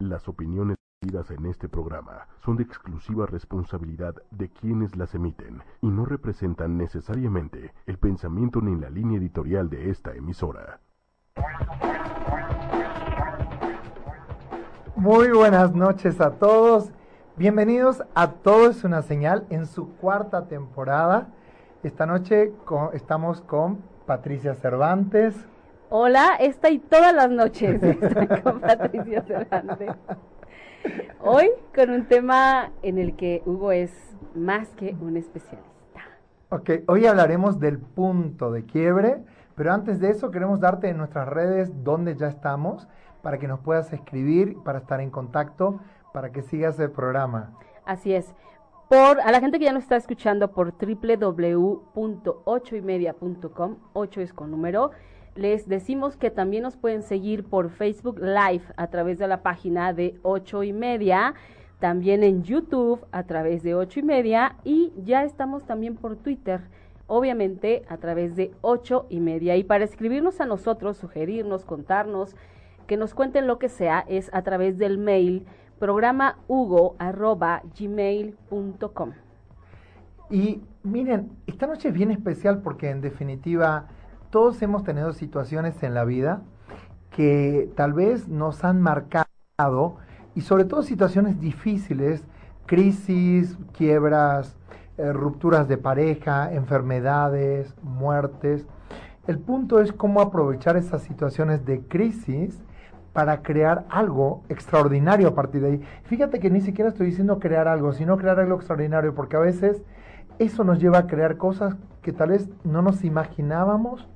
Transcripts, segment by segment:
Las opiniones emitidas en este programa son de exclusiva responsabilidad de quienes las emiten y no representan necesariamente el pensamiento ni la línea editorial de esta emisora. Muy buenas noches a todos. Bienvenidos a Todo es una señal en su cuarta temporada. Esta noche estamos con Patricia Cervantes. Hola, esta y todas las noches estoy con Patricia Cervantes. Hoy con un tema en el que Hugo es más que un especialista. Ok, hoy hablaremos del punto de quiebre, pero antes de eso queremos darte en nuestras redes donde ya estamos para que nos puedas escribir, para estar en contacto, para que sigas el programa. Así es. Por, a la gente que ya nos está escuchando por www.ochoymedia.com, 8 es con número, les decimos que también nos pueden seguir por Facebook Live a través de la página de ocho y media, también en YouTube a través de ocho y media y ya estamos también por Twitter, obviamente a través de ocho y media. Y para escribirnos a nosotros, sugerirnos, contarnos, que nos cuenten lo que sea, es a través del mail programa gmail.com. Y miren, esta noche es bien especial porque en definitiva todos hemos tenido situaciones en la vida que tal vez nos han marcado y sobre todo situaciones difíciles, crisis, quiebras, eh, rupturas de pareja, enfermedades, muertes. El punto es cómo aprovechar esas situaciones de crisis para crear algo extraordinario a partir de ahí. Fíjate que ni siquiera estoy diciendo crear algo, sino crear algo extraordinario, porque a veces eso nos lleva a crear cosas que tal vez no nos imaginábamos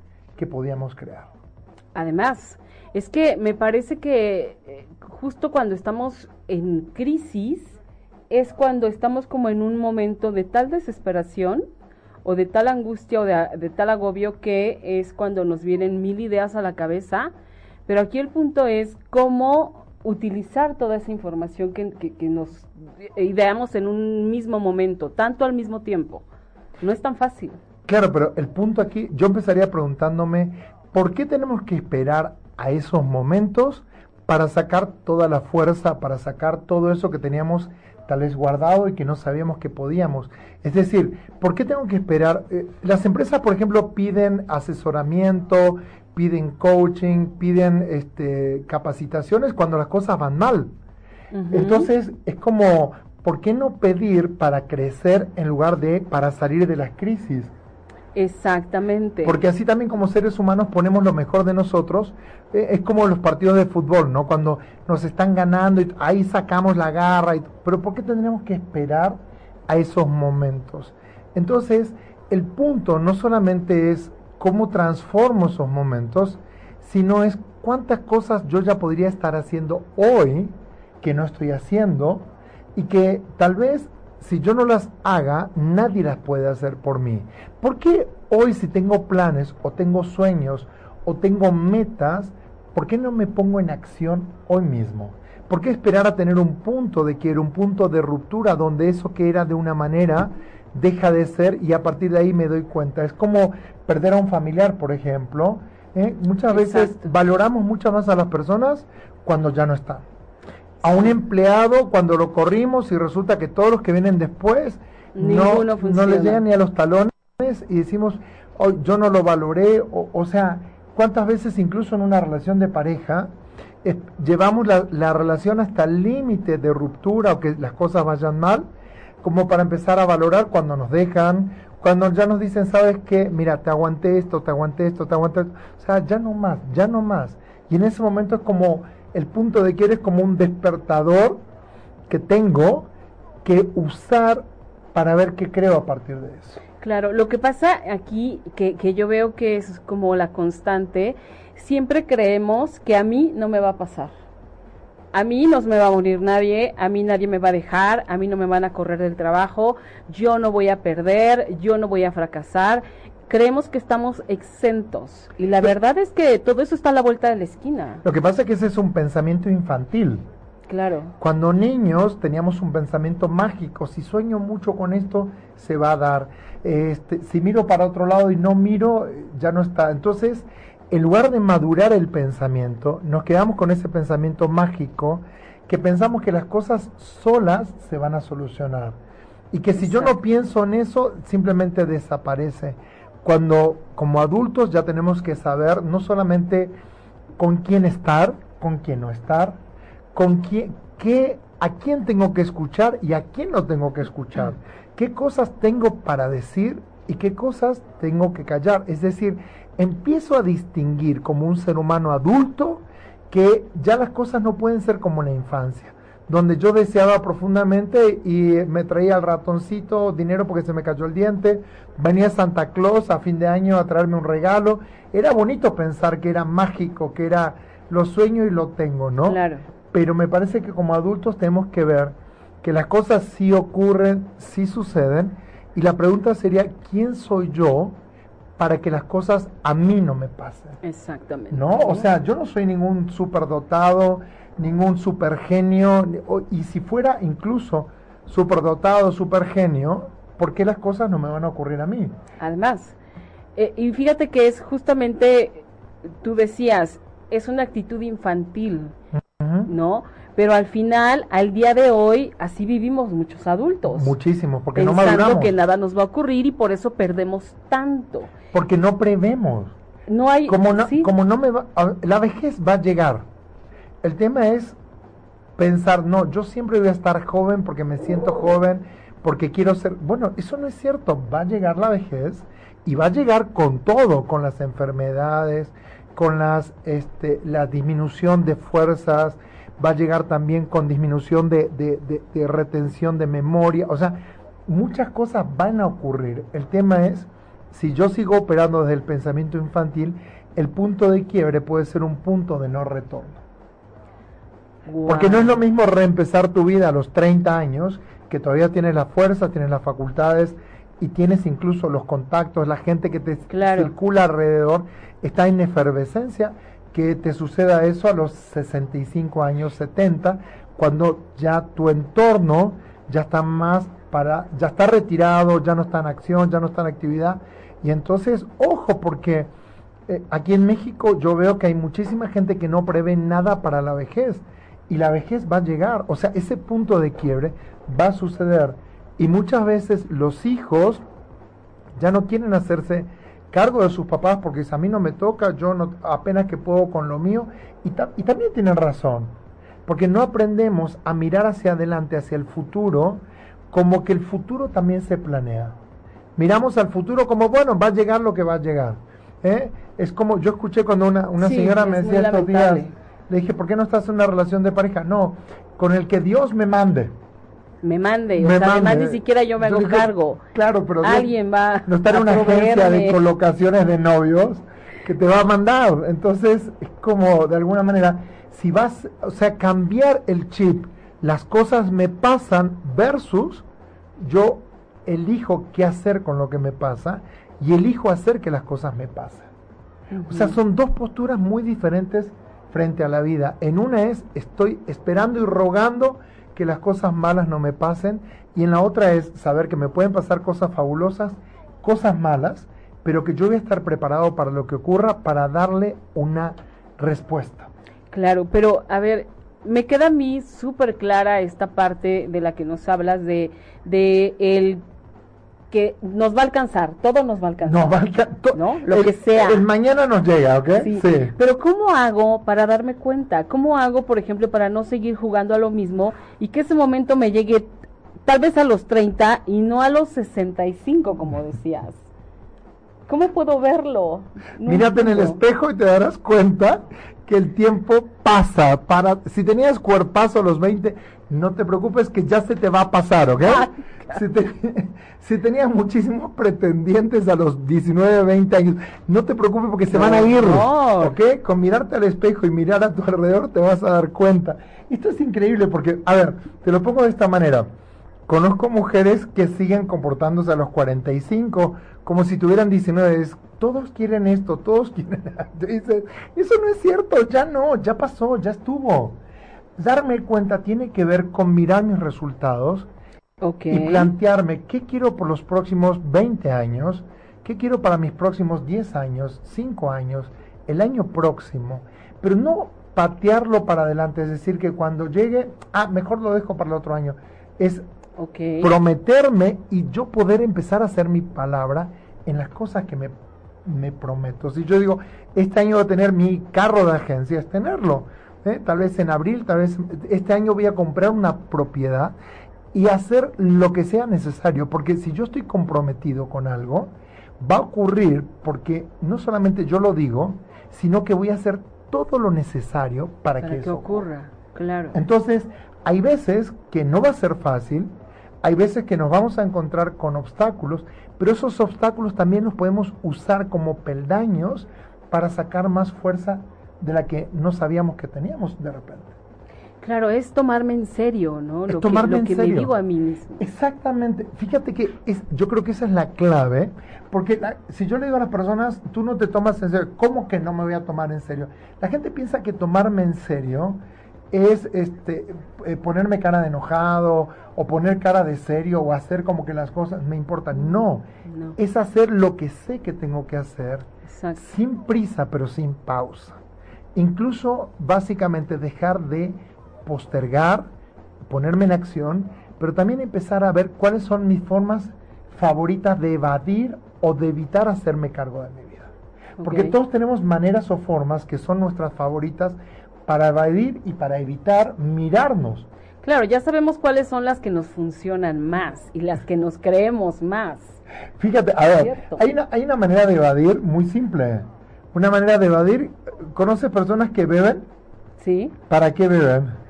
podíamos crear. Además, es que me parece que eh, justo cuando estamos en crisis es cuando estamos como en un momento de tal desesperación o de tal angustia o de, tal agobio que es cuando nos vienen mil ideas a la cabeza, pero aquí el punto es cómo utilizar toda esa información que nos ideamos en un mismo momento, tanto al mismo tiempo. No es tan fácil. Claro, pero el punto aquí, yo empezaría preguntándome, ¿por qué tenemos que esperar a esos momentos para sacar toda la fuerza, para sacar todo eso que teníamos tal vez guardado y que no sabíamos que podíamos? Es decir, ¿por qué tengo que esperar? Eh, las empresas, por ejemplo, piden asesoramiento, piden coaching, piden este, capacitaciones cuando las cosas van mal. Entonces, es como, ¿por qué no pedir para crecer en lugar de para salir de las crisis? Exactamente. Porque así también como seres humanos ponemos lo mejor de nosotros. Eh, es como los partidos de fútbol, ¿no? Cuando nos están ganando y ahí sacamos la garra. Y, pero ¿por qué tendríamos que esperar a esos momentos? Entonces, el punto no solamente es cómo transformo esos momentos, sino es cuántas cosas yo ya podría estar haciendo hoy que no estoy haciendo y que tal vez si yo no las haga, nadie las puede hacer por mí. ¿Por qué hoy si tengo planes o tengo sueños o tengo metas, por qué no me pongo en acción hoy mismo? ¿Por qué esperar a tener un punto de quiero, un punto de ruptura donde eso que era de una manera deja de ser y a partir de ahí me doy cuenta? Es como perder a un familiar, por ejemplo. ¿eh? Muchas veces valoramos mucho más a las personas cuando ya no están a un empleado cuando lo corrimos y resulta que todos los que vienen después no, no les llegan ni a los talones y decimos, oh, yo no lo valoré, o, sea, ¿cuántas veces incluso en una relación de pareja llevamos la, la, relación hasta el límite de ruptura o que las cosas vayan mal, como para empezar a valorar cuando nos dejan, cuando ya nos dicen, sabes qué, mira, te aguanté esto, te aguanté esto, te aguanté esto, o sea, ya no más, ya no más. Y en ese momento es como el punto de quiere es como un despertador que tengo que usar para ver qué creo a partir de eso. Claro, lo que pasa aquí, que, que yo veo que es como la constante, siempre creemos que a mí no me va a pasar. A mí no me va a morir nadie, a mí nadie me va a dejar, a mí no me van a correr del trabajo, yo no voy a perder, yo no voy a fracasar creemos que estamos exentos. Y la verdad es que todo eso está a la vuelta de la esquina. Lo que pasa es que ese es un pensamiento infantil. Claro. Cuando niños teníamos un pensamiento mágico, si sueño mucho con esto, se va a dar. Este, si miro para otro lado y no miro, ya no está. Entonces, en lugar de madurar el pensamiento, nos quedamos con ese pensamiento mágico que pensamos que las cosas solas se van a solucionar. Y que si yo no pienso en eso, simplemente desaparece. Cuando como adultos ya tenemos que saber no solamente con quién estar, con quién no estar, con quién, qué, a quién tengo que escuchar y a quién no tengo que escuchar, qué cosas tengo para decir y qué cosas tengo que callar. Es decir, empiezo a distinguir como un ser humano adulto que ya las cosas no pueden ser como en la infancia, donde yo deseaba profundamente y me traía el ratoncito dinero porque se me cayó el diente, venía Santa Claus a fin de año a traerme un regalo, era bonito pensar que era mágico, que era lo sueño y lo tengo, ¿no? Claro. Pero me parece que como adultos tenemos que ver que las cosas sí ocurren, sí suceden, y la pregunta sería, ¿quién soy yo para que las cosas a mí no me pasen? Exactamente. ¿No? O sea, yo no soy ningún superdotado, ningún supergenio, y si fuera incluso superdotado, supergenio, ¿por qué las cosas no me van a ocurrir a mí? Además, eh, y fíjate que es justamente, tú decías, es una actitud infantil, ¿no? Pero al final, al día de hoy, así vivimos muchos adultos. Muchísimo, porque no pensando maduramos. que nada nos va a ocurrir y por eso perdemos tanto. Porque no prevemos. No hay... Como no, sí, como no me va, la vejez va a llegar. El tema es pensar, no, yo siempre voy a estar joven porque me siento joven, porque quiero ser... Bueno, eso no es cierto. Va a llegar la vejez y va a llegar con todo, con las enfermedades, con las, este, la disminución de fuerzas, va a llegar también con disminución de, de- de- retención de memoria. O sea, muchas cosas van a ocurrir. El tema es, si yo sigo operando desde el pensamiento infantil, el punto de quiebre puede ser un punto de no retorno. Porque no es lo mismo reempezar tu vida a los 30 años, que todavía tienes la fuerza, tienes las facultades y tienes incluso los contactos, la gente que te Claro. circula alrededor, está en efervescencia, que te suceda eso a los 65 años, 70, cuando ya tu entorno ya está más para, ya está retirado, ya no está en acción, ya no está en actividad. Y entonces, ojo, porque eh, aquí en México yo veo que hay muchísima gente que no prevé nada para la vejez y la vejez va a llegar, o sea, ese punto de quiebre va a suceder y muchas veces los hijos ya no quieren hacerse cargo de sus papás porque a mí no me toca, yo no, apenas que puedo con lo mío y, ta- y también tienen razón, porque no aprendemos a mirar hacia adelante, hacia el futuro, como que el futuro también se planea. Miramos al futuro como, bueno, va a llegar lo que va a llegar. ¿eh? Es como, yo escuché cuando una, una Sí, señora me decía estos días. Le dije, ¿por qué no estás en una relación de pareja? No, con el que Dios me mande. Me mande, o sea, además ni siquiera yo me hago cargo. Claro, pero Dios Alguien va no está en una agencia de colocaciones de novios que te va a mandar. Entonces, es como de alguna manera, si vas, o sea, cambiar el chip, las cosas me pasan versus yo elijo qué hacer con lo que me pasa y elijo hacer que las cosas me pasen. O sea, son dos posturas muy diferentes frente a la vida. En una es estoy esperando y rogando que las cosas malas no me pasen y en la otra es saber que me pueden pasar cosas fabulosas, cosas malas, pero que yo voy a estar preparado para lo que ocurra para darle una respuesta. Claro, pero a ver, me queda a mí súper clara esta parte de la que nos hablas de, de el que nos va a alcanzar, todo nos va a alcanzar. No, va a alca- to- ¿No? Lo el- que sea. El mañana nos llega, ¿ok? Sí. Pero ¿cómo hago para darme cuenta? ¿Cómo hago, por ejemplo, para no seguir jugando a lo mismo y que ese momento me llegue tal vez a los 30 y no a los 65, como decías? ¿Cómo puedo verlo? No Mírate en el espejo y te darás cuenta que el tiempo pasa. Para, si tenías cuerpazo a los 20, no te preocupes que ya se te va a pasar, ¿ok? Ah, Si, te- si tenías muchísimos pretendientes a los 19, 20 años, no te preocupes porque se No, van a ir, no. ¿ok? Con mirarte al espejo y mirar a tu alrededor te vas a dar cuenta. Esto es increíble porque, a ver, te lo pongo de esta manera. Conozco mujeres que siguen comportándose a los 45 como si tuvieran 19. Es, todos quieren esto, todos quieren... Dices, eso no es cierto, ya no, ya pasó, ya estuvo. Darme cuenta tiene que ver con mirar mis resultados y plantearme qué quiero por los próximos 20 años, qué quiero para mis próximos 10 años, 5 años, el año próximo, pero no patearlo para adelante, es decir, que cuando llegue, ah, mejor lo dejo para el otro año. Es prometerme y yo poder empezar a hacer mi palabra en las cosas que me, me prometo. Si yo digo, este año voy a tener mi carro de agencia, es tenerlo. ¿eh? Tal vez en abril, tal vez este año voy a comprar una propiedad y hacer lo que sea necesario, porque si yo estoy comprometido con algo, va a ocurrir porque no solamente yo lo digo, sino que voy a hacer todo lo necesario para, Para que, que eso ocurra, claro. entonces, hay veces que no va a ser fácil, hay veces que nos vamos a encontrar con obstáculos, pero esos obstáculos también los podemos usar como peldaños para sacar más fuerza de la que no sabíamos que teníamos de repente. Claro, es tomarme en serio, ¿no? Es Lo tomarme que, lo en que me digo a mí mismo. Exactamente. Fíjate que es, yo creo que esa es la clave, porque la- si yo le digo a las personas, tú no te tomas en serio, ¿cómo que no me voy a tomar en serio? La gente piensa que tomarme en serio es este eh, ponerme cara de enojado o poner cara de serio o hacer como que las cosas me importan. No, No, es hacer lo que sé que tengo que hacer exacto. sin prisa pero sin pausa. Incluso básicamente dejar de postergar, ponerme en acción, pero también empezar a ver cuáles son mis formas favoritas de evadir o de evitar hacerme cargo de mi vida. Porque todos tenemos maneras o formas que son nuestras favoritas para evadir y para evitar mirarnos. Claro, ya sabemos cuáles son las que nos funcionan más y las que nos creemos más. Fíjate, a ver, hay una, hay una manera de evadir muy simple. Una manera de evadir, ¿conoces personas que beben? ¿Sí? ¿Para qué beben?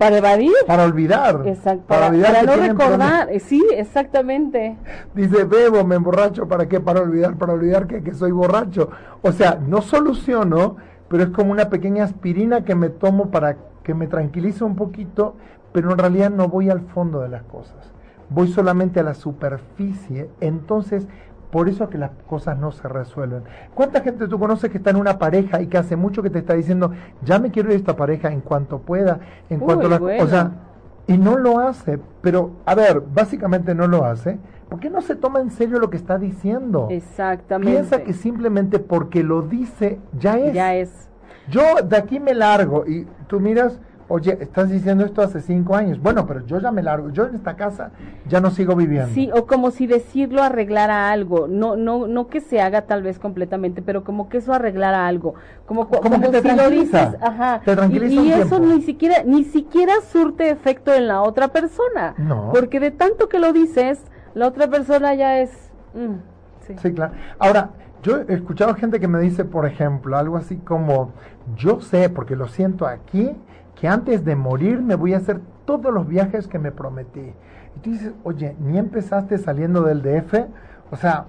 Para evadir. Para olvidar. Exacto. Para, Para, olvidar para no recordar. Sí, exactamente. Dice, bebo, me emborracho, ¿para qué? Para olvidar, para olvidar que, que soy borracho. O sea, no soluciono, pero es como una pequeña aspirina que me tomo para que me tranquilice un poquito, pero en realidad no voy al fondo de las cosas. Voy solamente a la superficie. Entonces, por eso es que las cosas no se resuelven. ¿Cuánta gente tú conoces que está en una pareja y que hace mucho que te está diciendo, ya me quiero ir de esta pareja en cuanto pueda, en Uy, cuanto la... bueno. O sea, y no lo hace, pero a ver, básicamente no lo hace, porque no se toma en serio lo que está diciendo. Exactamente. Piensa que simplemente porque lo dice ya es. Ya es. Yo de aquí me largo y tú miras, oye, estás diciendo esto hace cinco años. Bueno, pero yo ya me largo. Yo en esta casa ya no sigo viviendo. Sí, o como si decirlo arreglara algo, no, no, no que se haga tal vez completamente, pero como que eso arreglara algo, como, cu- Como que te si lo tranquiliza, dices, ajá, te tranquiliza y, un y eso tiempo. ni siquiera, ni siquiera surte efecto en la otra persona, No. porque de tanto que lo dices, la otra persona ya es, mm, sí. Sí, claro. Ahora, yo he escuchado gente que me dice, por ejemplo, algo así como, yo sé, porque lo siento aquí, que antes de morir me voy a hacer todos los viajes que me prometí. Y tú dices, oye, ni empezaste saliendo del DF, o sea,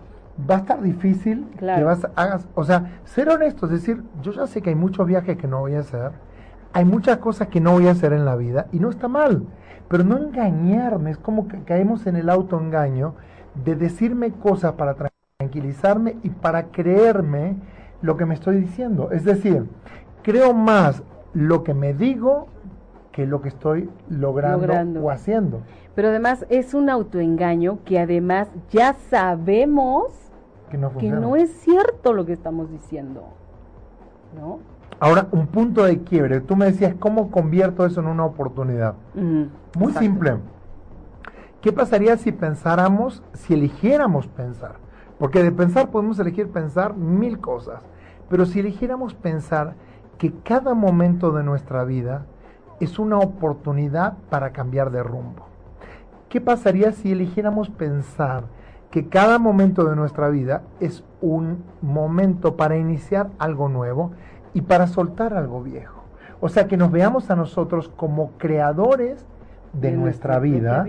va a estar difícil Claro. que vas, hagas, o sea, ser honesto, es decir, yo ya sé que hay muchos viajes que no voy a hacer, hay muchas cosas que no voy a hacer en la vida, y no está mal, pero no engañarme, es como que caemos en el autoengaño de decirme cosas para tra- tranquilizarme y para creerme lo que me estoy diciendo. Es decir, creo más lo que me digo que lo que estoy logrando, Logrando. o haciendo. Pero además es un autoengaño que además ya sabemos Que no que funciona. no es cierto lo que estamos diciendo, ¿no? Ahora, un punto de quiebre. Tú me decías, ¿cómo convierto eso en una oportunidad? Muy exacto. simple. ¿Qué pasaría si pensáramos, si eligiéramos pensar? Porque de pensar podemos elegir pensar mil cosas, pero si eligiéramos pensar que cada momento de nuestra vida es una oportunidad para cambiar de rumbo. ¿Qué pasaría si eligiéramos pensar que cada momento de nuestra vida es un momento para iniciar algo nuevo y para soltar algo viejo? O sea, que nos veamos a nosotros como creadores de, nuestra, vida,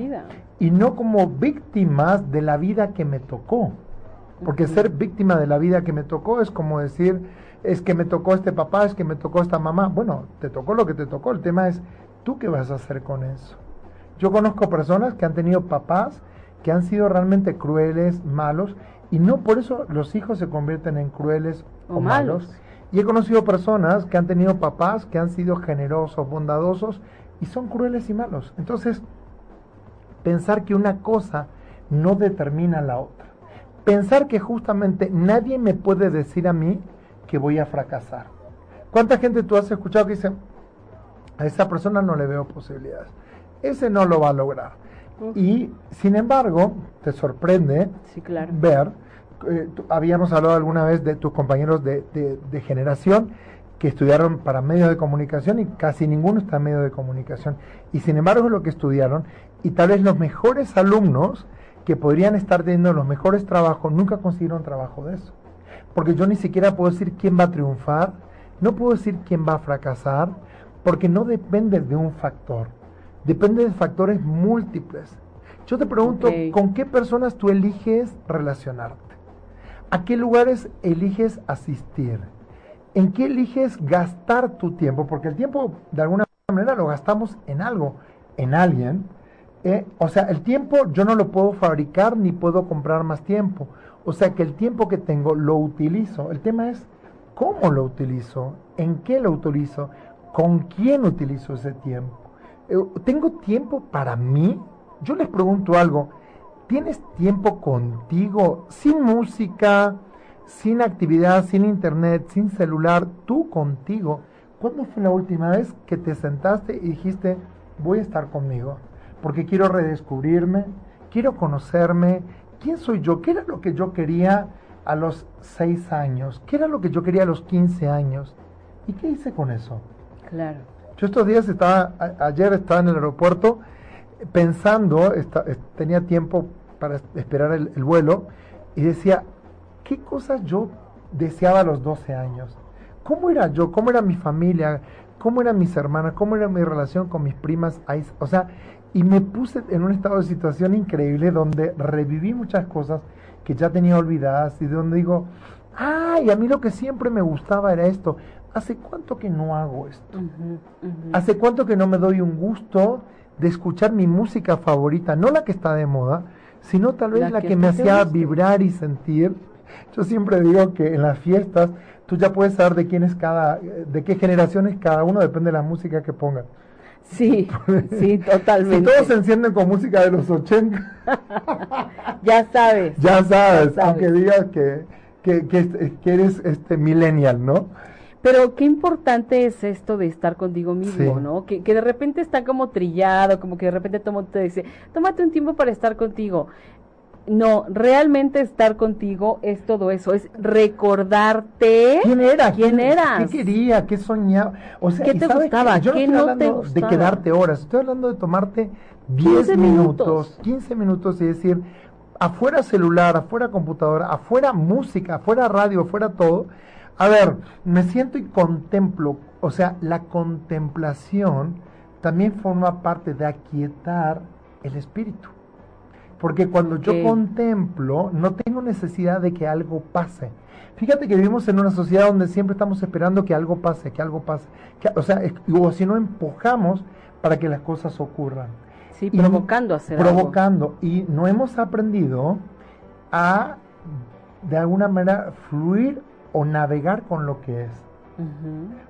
y no como víctimas de la vida que me tocó. Porque ser víctima de la vida que me tocó es como decir, es que me tocó este papá, es que me tocó esta mamá. Bueno, te tocó lo que te tocó. El tema es, ¿tú qué vas a hacer con eso? Yo conozco personas que han tenido papás que han sido realmente crueles, malos, y no por eso los hijos se convierten en crueles o, O malos. malos. Y he conocido personas que han tenido papás que han sido generosos, bondadosos, y son crueles y malos. Entonces, pensar que una cosa no determina la otra. Pensar que justamente nadie me puede decir a mí que voy a fracasar. ¿Cuánta gente tú has escuchado que dice, a esa persona no le veo posibilidades? Ese no lo va a lograr. Y sin embargo, te sorprende ver, eh, habíamos hablado alguna vez de tus compañeros de, de, generación que estudiaron para medios de comunicación y casi ninguno está en medios de comunicación. Y sin embargo es lo que estudiaron y tal vez los mejores alumnos que podrían estar teniendo los mejores trabajos nunca consiguieron trabajo de eso. Porque yo ni siquiera puedo decir quién va a triunfar, no puedo decir quién va a fracasar, porque no depende de un factor, depende de factores múltiples. Yo te pregunto, ¿con qué personas tú eliges relacionarte? ¿A qué lugares eliges asistir? ¿En qué eliges gastar tu tiempo? Porque el tiempo, de alguna manera, lo gastamos en algo, en alguien. ¿Eh? o sea, el tiempo yo no lo puedo fabricar ni puedo comprar más tiempo. O sea que el tiempo que tengo lo utilizo. El tema es cómo lo utilizo, en qué lo utilizo, con quién utilizo ese tiempo. Eh, ¿Tengo tiempo para mí? Yo les pregunto algo. ¿Tienes tiempo contigo sin música, sin actividad, sin internet, sin celular, tú contigo? ¿Cuándo fue la última vez que te sentaste y dijiste, voy a estar conmigo? Porque quiero redescubrirme, quiero conocerme, quién soy yo, qué era lo que yo quería a los 6 años, qué era lo que yo quería a los 15 años y qué hice con eso. Claro. Yo estos días estaba, ayer estaba en el aeropuerto pensando, tenía tiempo para esperar el, vuelo y decía, ¿qué cosas yo deseaba a los 12 años? ¿Cómo era yo? ¿Cómo era mi familia? ¿Cómo eran mis hermanas? ¿Cómo era mi relación con mis primas? O sea, y me puse en un estado de situación increíble donde reviví muchas cosas que ya tenía olvidadas y donde digo, ay, a mí lo que siempre me gustaba era esto. ¿Hace cuánto que no hago esto? ¿Hace cuánto que no me doy un gusto de escuchar mi música favorita? No la que está de moda, sino tal vez la, que, me hacía vibrar y sentir. Yo siempre digo que en las fiestas tú ya puedes saber de quién es cada, de qué generación es cada uno, depende de la música que pongan. Sí, sí, totalmente. Si todos se encienden con música de los 80. ya sabes. Ya sabes, aunque digas que, que, que, eres este millennial, ¿no? Pero qué importante es esto de estar contigo mismo, ¿no? Que, que de repente está como trillado, como que de repente todo te dice, tómate un tiempo para estar contigo. No, realmente estar contigo es todo eso, es recordarte quién era, quién, eras, qué quería, qué soñaba, o sea, qué te gustaba, yo no estoy hablando de quedarte horas, estoy hablando de tomarte 10 minutos, 15 minutos y decir, afuera celular, afuera computadora, afuera música, afuera radio, afuera todo. A ver, me siento y contemplo, o sea, la contemplación también forma parte de aquietar el espíritu. Porque cuando yo contemplo, no tengo necesidad de que algo pase. Fíjate que vivimos en una sociedad donde siempre estamos esperando que algo pase, que algo pase. o sea, o si no empujamos para que las cosas ocurran. Sí, provocando hacer Provocando. Y no hemos aprendido a, de alguna manera, fluir o navegar con lo que es.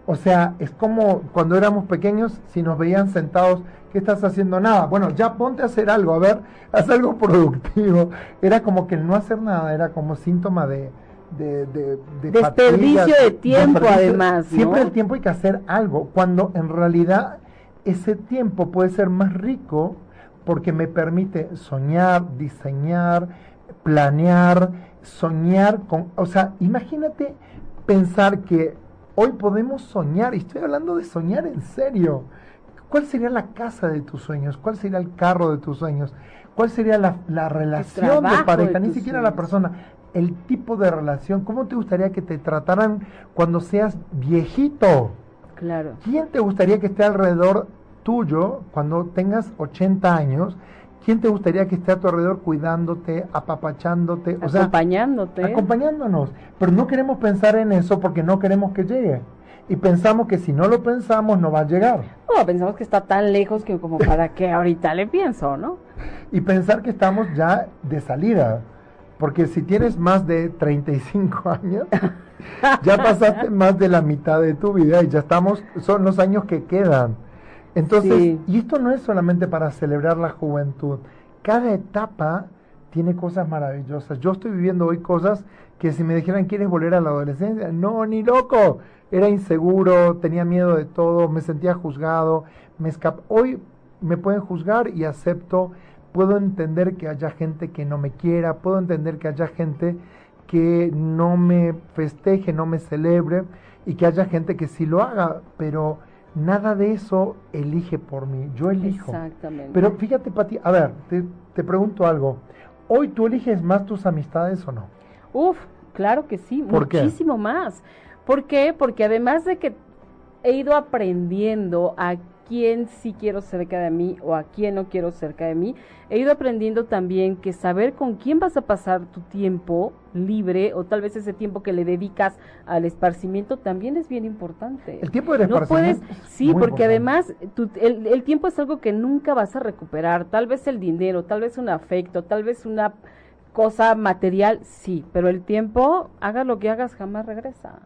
O sea, es como cuando éramos pequeños, si nos veían sentados, ¿qué estás haciendo? Nada. Bueno, ya ponte a hacer algo, a ver, haz algo productivo. Era como que el no hacer nada era como síntoma de... De, de, desperdicio de tiempo además siempre el tiempo hay que hacer algo cuando en realidad ese tiempo puede ser más rico porque me permite soñar diseñar planear soñar con o sea imagínate pensar que Hoy podemos soñar, y estoy hablando de soñar en serio. ¿Cuál sería la casa de tus sueños? ¿Cuál sería el carro de tus sueños? ¿Cuál sería la, relación de pareja? Ni siquiera la persona. El tipo de relación. ¿Cómo te gustaría que te trataran cuando seas viejito? Claro. ¿Quién te gustaría que esté alrededor tuyo cuando tengas 80 años? ¿Quién te gustaría que esté a tu alrededor cuidándote, apapachándote? O acompañándote. acompañándonos. Pero no queremos pensar en eso porque no queremos que llegue. Y pensamos que si no lo pensamos no va a llegar. No, pensamos que está tan lejos que como para que ahorita le pienso, ¿no? Y pensar que estamos ya de salida. Porque si tienes más de 35 años, ya pasaste más de la mitad de tu vida y ya estamos, son los años que quedan. Entonces, y esto no es solamente para celebrar la juventud. Cada etapa tiene cosas maravillosas. Yo estoy viviendo hoy cosas que si me dijeran, ¿quieres volver a la adolescencia? No, ni loco. Era inseguro, tenía miedo de todo, me sentía juzgado, me escap Hoy me pueden juzgar y acepto, puedo entender que haya gente que no me quiera, puedo entender que haya gente que no me festeje, no me celebre y que haya gente que sí lo haga, pero nada de eso elige por mí, yo elijo. Exactamente. Pero fíjate, Pati, a ver, te, te pregunto algo. ¿Hoy tú eliges más tus amistades o no? Uf, claro que sí, ¿Por qué? muchísimo más. ¿Por qué? Porque además de que he ido aprendiendo a quién sí quiero cerca de mí o a quién no quiero cerca de mí, he ido aprendiendo también que saber con quién vas a pasar tu tiempo libre o tal vez ese tiempo que le dedicas al esparcimiento también es bien importante. El tiempo del no puedes, sí, porque importante. además tu- el, el tiempo es algo que nunca vas a recuperar, tal vez el dinero, tal vez un afecto, tal vez una cosa material, sí, pero el tiempo, haga lo que hagas, jamás regresa.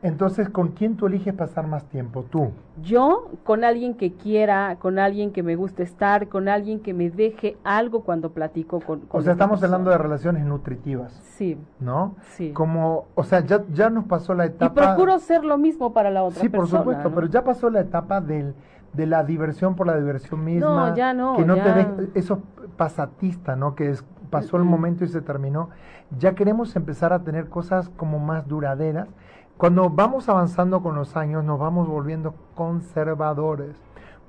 Entonces, ¿con quién tú eliges pasar más tiempo? Tú. Yo con alguien que quiera, con alguien que me guste estar, con alguien que me deje algo cuando platico con... con O sea, estamos hablando de persona. relaciones nutritivas, Sí, ¿no? sí. Como, o sea, ya, ya nos pasó la Y etapa... procuro ser lo mismo para la otra Sí, por persona. supuesto, ¿no? pero ya pasó la etapa del, de la diversión por la diversión misma. No, ya no, Que no te ya. deje- eso pasatista, ¿no? Que es, pasó el momento y se terminó. Ya queremos empezar a tener cosas como más duraderas. Cuando vamos avanzando con los años, nos vamos volviendo conservadores.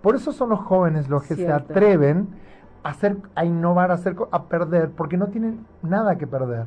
Por eso son los jóvenes los que se atreven a hacer, a innovar, a hacer, a perder, porque no tienen nada que perder.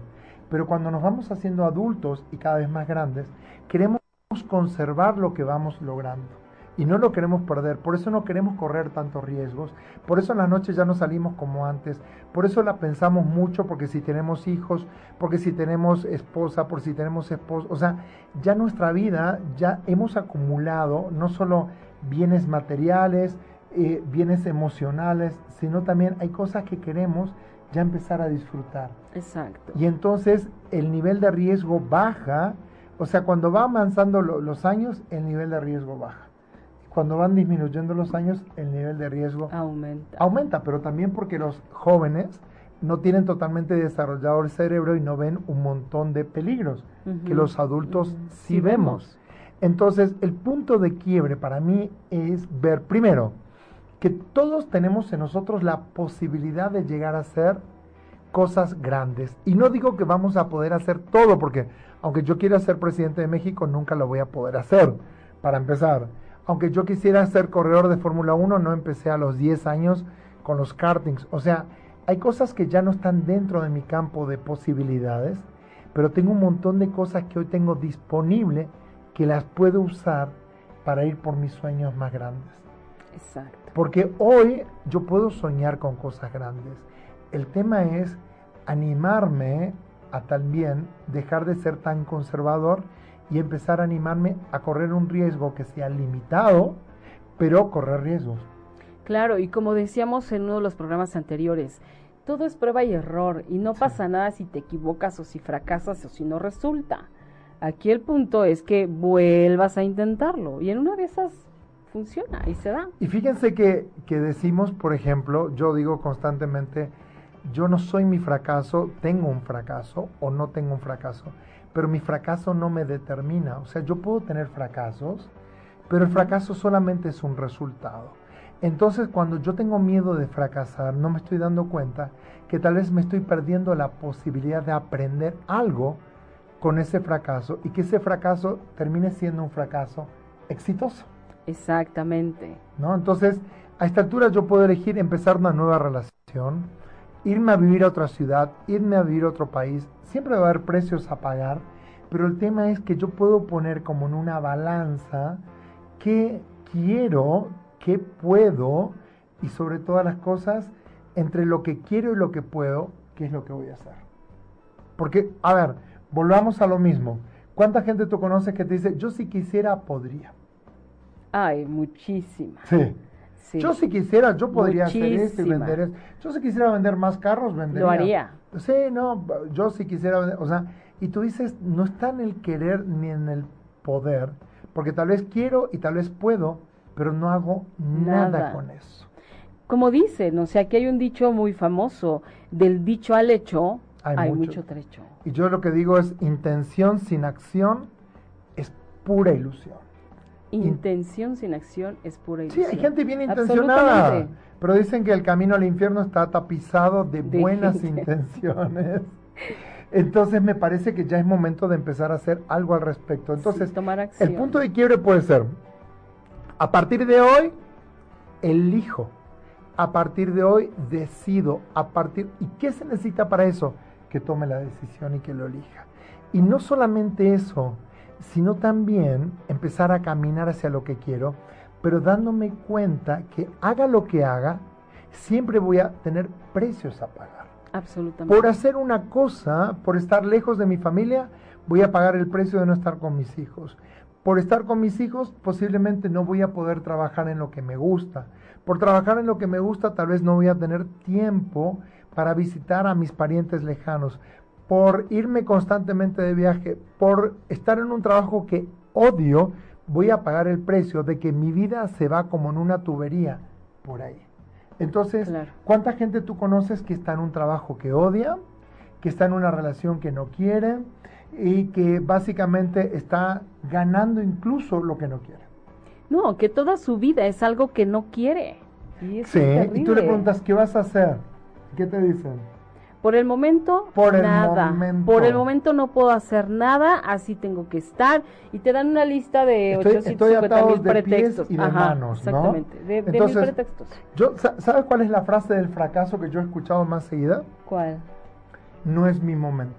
Pero cuando nos vamos haciendo adultos y cada vez más grandes, queremos conservar lo que vamos logrando y no lo queremos perder. Por eso no queremos correr tantos riesgos. Por eso en las noches ya no salimos como antes. Por eso la pensamos mucho porque si tenemos hijos, porque si tenemos esposa, por si tenemos esposo, o sea, ya nuestra vida ya hemos acumulado no solo bienes materiales, eh, bienes emocionales, sino también hay cosas que queremos ya empezar a disfrutar. Exacto. Y entonces el nivel de riesgo baja, o sea, cuando va avanzando lo- los años, el nivel de riesgo baja. Cuando van disminuyendo los años, el nivel de riesgo Aumenta. aumenta, pero también porque los jóvenes no tienen totalmente desarrollado el cerebro y no ven un montón de peligros que los adultos sí vemos. Entonces, el punto de quiebre para mí es ver, primero, que todos tenemos en nosotros la posibilidad de llegar a hacer cosas grandes. Y no digo que vamos a poder hacer todo, porque aunque yo quiera ser presidente de México, nunca lo voy a poder hacer, para empezar. Aunque yo quisiera ser corredor de Fórmula 1, no empecé a los 10 años con los kartings. O sea, hay cosas que ya no están dentro de mi campo de posibilidades, pero tengo un montón de cosas que hoy tengo disponible que las puedo usar para ir por mis sueños más grandes. Exacto. Porque hoy yo puedo soñar con cosas grandes. El tema es animarme a también dejar de ser tan conservador y empezar a animarme a correr un riesgo que sea limitado, pero correr riesgos. Claro, y como decíamos en uno de los programas anteriores, todo es prueba y error y no pasa nada si te equivocas o si fracasas o si no resulta. Aquí el punto es que vuelvas a intentarlo y en una de esas funciona y se da. Y fíjense que, que decimos, por ejemplo, yo digo constantemente, yo no soy mi fracaso, tengo un fracaso o no tengo un fracaso, pero mi fracaso no me determina. O sea, yo puedo tener fracasos, pero el fracaso solamente es un resultado. Entonces, cuando yo tengo miedo de fracasar, no me estoy dando cuenta que tal vez me estoy perdiendo la posibilidad de aprender algo con ese fracaso y que ese fracaso termine siendo un fracaso exitoso. Exactamente. ¿no? Entonces, a esta altura yo puedo elegir empezar una nueva relación, irme a vivir a otra ciudad, irme a vivir a otro país. Siempre va a haber precios a pagar, pero el tema es que yo puedo poner como en una balanza qué quiero, qué puedo y sobre todas las cosas, entre lo que quiero y lo que puedo, qué es lo que voy a hacer. Porque, a ver, volvamos a lo mismo. ¿Cuánta gente tú conoces que te dice, yo si quisiera, podría? Ay, muchísima. Sí. Sí. Yo si quisiera, yo podría hacer esto y vender eso. Yo si quisiera vender más carros, vendería. Lo haría. Sí, no, yo si quisiera vender, o sea, y tú dices, no está en el querer ni en el poder, porque tal vez quiero y tal vez puedo, pero no hago nada, Nada. con eso. como dicen, o sea, que hay un dicho muy famoso, del dicho al hecho hay, mucho. trecho. Y yo lo que digo es, intención sin acción es pura ilusión. Intención sin acción es pura ilusión. Sí, hay gente bien intencionada, pero dicen que el camino al infierno está tapizado de, buenas intenciones. Entonces me parece que ya es momento de empezar a hacer algo al respecto. Entonces, tomar el punto de quiebre puede ser, a partir de hoy, elijo. A partir de hoy, decido. A partir ¿Y qué se necesita para eso? Que tome la decisión y que lo elija. Y no solamente eso, sino también empezar a caminar hacia lo que quiero, pero dándome cuenta que haga lo que haga, siempre voy a tener precios a pagar. Absolutamente. Por hacer una cosa, por estar lejos de mi familia, voy a pagar el precio de no estar con mis hijos. Por estar con mis hijos, posiblemente no voy a poder trabajar en lo que me gusta. Por trabajar en lo que me gusta, tal vez no voy a tener tiempo para visitar a mis parientes lejanos. Por irme constantemente de viaje, por estar en un trabajo que odio, voy a pagar el precio de que mi vida se va como en una tubería por ahí. Entonces, ¿cuánta gente tú conoces que está en un trabajo que odia, que está en una relación que no quiere y que básicamente está ganando incluso lo que no quiere? No, que toda su vida es algo que no quiere. Y sí, y tú le preguntas, ¿qué vas a hacer? ¿Qué te dicen? Por el momento, Por nada. Por el momento no puedo hacer nada, así tengo que estar. Y te dan una lista de estoy, 850 mil pretextos. y de manos, exactamente, ¿no? de, Entonces, mil pretextos. Yo, ¿Sabes cuál es la frase del fracaso que yo he escuchado más seguida? ¿Cuál? No es mi momento.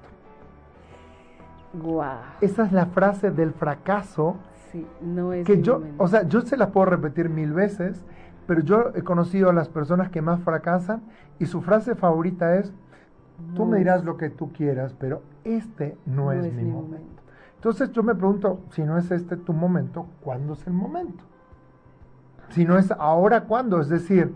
Wow. Esa es la frase del fracaso. Sí, no es que mi yo, momento. o sea, yo se la puedo repetir mil veces, pero yo he conocido a las personas que más fracasan y su frase favorita es Tú me dirás lo que tú quieras, pero este no, es, mi, momento. Entonces yo me pregunto, si no es este tu momento, ¿cuándo es el momento? Si no es ahora, ¿cuándo? Es decir,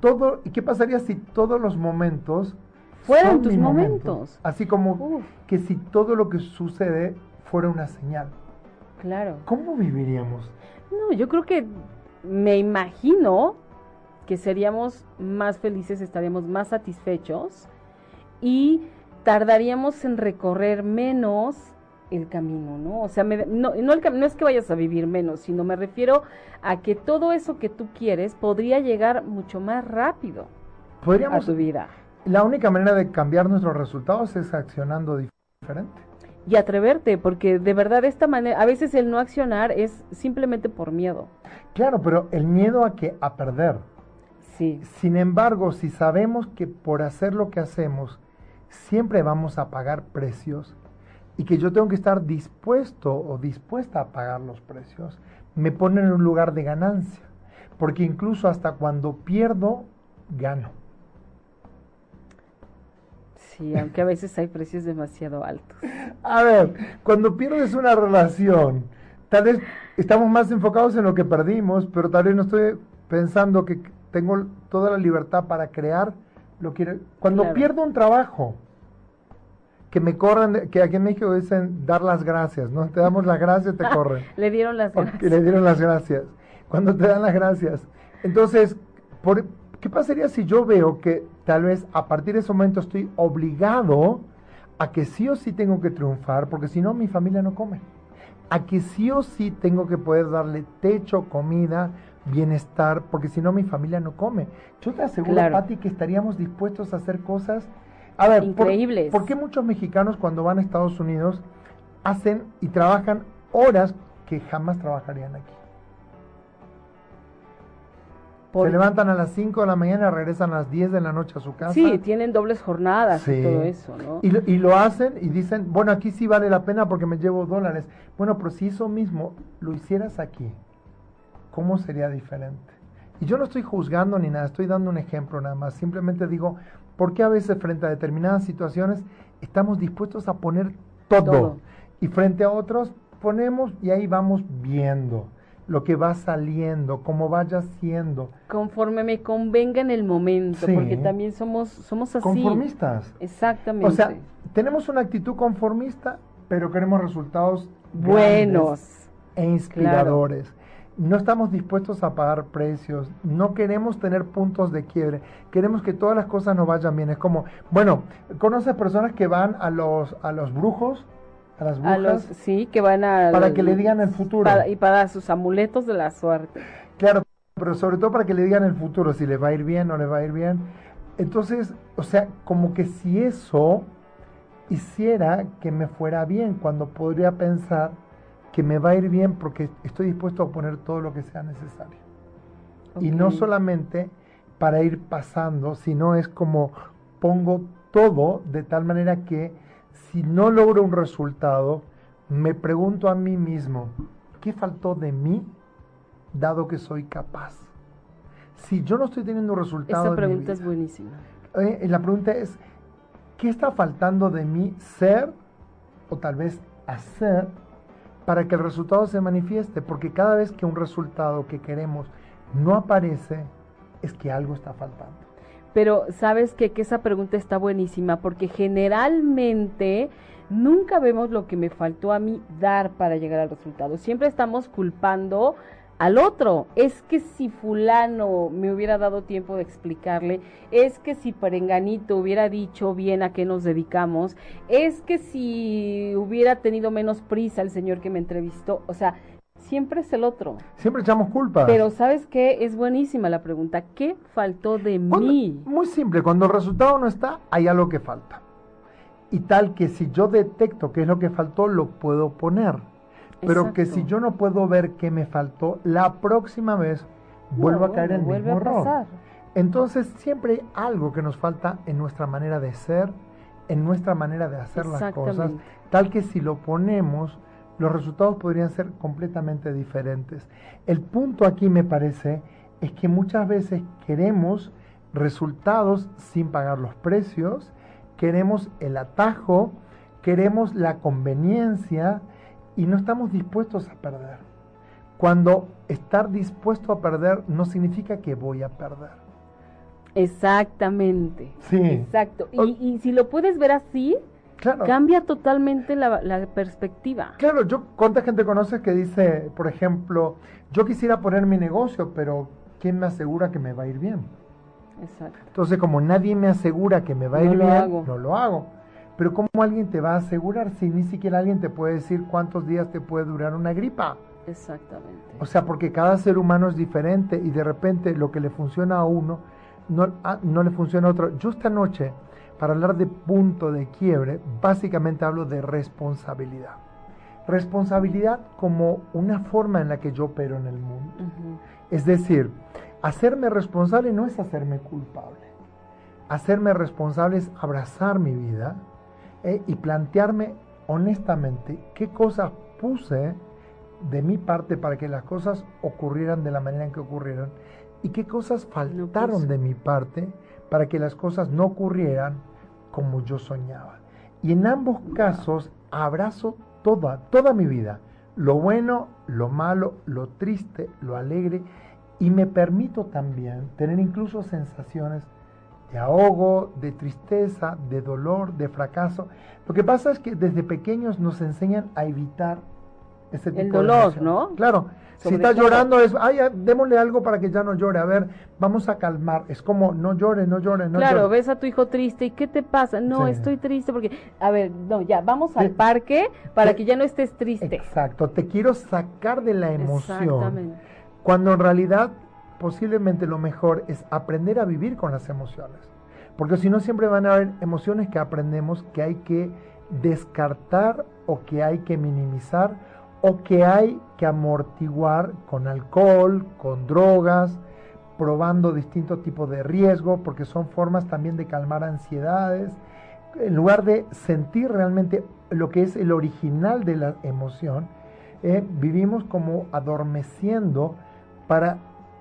todo, ¿y qué pasaría si todos los momentos fueran tus momentos? Así como que si todo lo que sucede fuera una señal. Claro. ¿Cómo viviríamos? No, yo creo que me imagino que seríamos más felices, estaríamos más satisfechos y tardaríamos en recorrer menos el camino, ¿no? O sea, no, no, no, es que vayas a vivir menos, sino me refiero a que todo eso que tú quieres podría llegar mucho más rápido Podríamos, a tu vida. La única manera de cambiar nuestros resultados es accionando diferente. Y atreverte, porque de verdad de esta manera, a veces el no accionar es simplemente por miedo. Claro, pero el miedo a que a perder. Sí. Sin embargo, si sabemos que por hacer lo que hacemos siempre vamos a pagar precios y que yo tengo que estar dispuesto o dispuesta a pagar los precios, me pone en un lugar de ganancia, porque incluso hasta cuando pierdo, gano. Sí, aunque a veces hay precios demasiado altos. A ver, cuando pierdes una relación, tal vez estamos más enfocados en lo que perdimos, pero tal vez no estoy pensando que tengo toda la libertad para crear lo que... Cuando pierdo un trabajo, que me corran, que aquí en México dicen dar las gracias, ¿no? Te damos las gracias, te corren. le dieron las gracias. le dieron las gracias. Cuando te dan las gracias. Entonces, por, ¿qué pasaría si yo veo que tal vez a partir de ese momento estoy obligado a que sí o sí tengo que triunfar, porque si no mi familia no come? A que sí o sí tengo que poder darle techo, comida, bienestar, porque si no mi familia no come. Yo te aseguro, Claro. Pati, que estaríamos dispuestos a hacer cosas. A ver, ¿por- Increíbles. ¿por, qué muchos mexicanos cuando van a Estados Unidos hacen y trabajan horas que jamás trabajarían aquí? Se levantan a las 5 de la mañana y regresan a las 10 de la noche a su casa. Sí, tienen dobles jornadas Sí. y todo eso, ¿no? Y, lo- y lo hacen y dicen, bueno, aquí sí vale la pena porque me llevo dólares. Bueno, pero si eso mismo lo hicieras aquí, ¿cómo sería diferente? Y yo no estoy juzgando ni nada, estoy dando un ejemplo nada más. Simplemente digo, ¿por qué a veces frente a determinadas situaciones estamos dispuestos a poner todo? Todo. Y frente a otros ponemos y ahí vamos viendo lo que va saliendo, cómo vaya siendo. Conforme me convenga en el momento, Sí. porque también somos, somos así. Conformistas. Exactamente. O sea, tenemos una actitud conformista, pero queremos resultados buenos. e inspiradores. No estamos dispuestos a pagar precios, no queremos tener puntos de quiebre, queremos que todas las cosas nos vayan bien. Es como, bueno, ¿conoces personas que van a los, a los brujos? A las brujas. sí, que van a... Para que le digan el futuro. y para sus amuletos de la suerte. Claro, pero sobre todo para que le digan el futuro, si le va a ir bien o le va a ir bien. Entonces, o sea, como que si eso hiciera que me fuera bien, cuando podría pensar que me va a ir bien porque estoy dispuesto a poner todo lo que sea necesario. Y no solamente para ir pasando, sino es como pongo todo de tal manera que si no logro un resultado, me pregunto a mí mismo, ¿qué faltó de mí dado que soy capaz? Si yo no estoy teniendo un resultado... Esa pregunta es buenísima. Eh, la pregunta es, ¿qué está faltando de mí ser o tal vez hacer para que el resultado se manifieste, porque cada vez que un resultado que queremos no aparece, es que algo está faltando. Pero sabes que esa pregunta está buenísima, porque generalmente nunca vemos lo que me faltó a mí dar para llegar al resultado. Siempre estamos culpando al otro. Es que si fulano me hubiera dado tiempo de explicarle, es que si Perenganito hubiera dicho bien a qué nos dedicamos, es que si hubiera tenido menos prisa el señor que me entrevistó, o sea, siempre es el otro. Siempre echamos culpa. Pero ¿sabes qué? Es buenísima la pregunta. ¿Qué faltó de mí? Muy simple, cuando el resultado no está, hay algo que falta. Y tal que si yo detecto qué es lo que faltó, lo puedo poner pero que si yo no puedo ver qué me faltó, la próxima vez vuelvo a caer en el mismo error. Entonces siempre hay algo que nos falta en nuestra manera de ser, en nuestra manera de hacer las cosas, tal que si lo ponemos, los resultados podrían ser completamente diferentes. El punto aquí me parece es que muchas veces queremos resultados sin pagar los precios, queremos el atajo, queremos la conveniencia, y no estamos dispuestos a perder. Cuando estar dispuesto a perder no significa que voy a perder. Exactamente. Sí. Exacto. Y, si lo puedes ver así, cambia totalmente la, la, perspectiva. Claro, yo, ¿cuánta gente conoces que dice, por ejemplo, yo quisiera poner mi negocio, pero ¿quién me asegura que me va a ir bien? Exacto. Entonces, como nadie me asegura que me va a ir bien, no lo hago. Pero ¿cómo alguien te va a asegurar si ni siquiera alguien te puede decir cuántos días te puede durar una gripa? Exactamente. O sea, porque cada ser humano es diferente y de repente lo que le funciona a uno no, ah, no le funciona a otro. Yo esta noche, para hablar de punto de quiebre, básicamente hablo de responsabilidad. Responsabilidad como una forma en la que yo opero en el mundo. Es decir, hacerme responsable no es hacerme culpable. Hacerme responsable es abrazar mi vida, eh, y plantearme honestamente qué cosas puse de mi parte para que las cosas ocurrieran de la manera en que ocurrieron y qué cosas faltaron de mi parte para que las cosas no ocurrieran como yo soñaba. Y en ambos casos abrazo toda, toda mi vida, lo bueno, lo malo, lo triste, lo alegre, y me permito también tener incluso sensaciones de ahogo, de tristeza, de dolor, de fracaso. Lo que pasa es que desde pequeños nos enseñan a evitar ese tipo El dolor, ¿no? Claro. si está llorando es, ay, démosle algo para que ya no llore. A ver, vamos a calmar. Es como, no llore, no llore, no Claro, ves a tu hijo triste y ¿qué te pasa? No, estoy triste porque, a ver, no, ya, vamos al parque para que ya no estés triste. Exacto, te quiero sacar de la emoción. Exactamente. Cuando en realidad posiblemente lo mejor es aprender a vivir con las emociones. Porque si no, siempre van a haber emociones que aprendemos que hay que descartar o que hay que minimizar o que hay que amortiguar con alcohol, con drogas, probando distintos tipos de riesgo, porque son formas también de calmar ansiedades, en lugar de sentir realmente lo que es el original de la emoción, eh, vivimos como adormeciendo para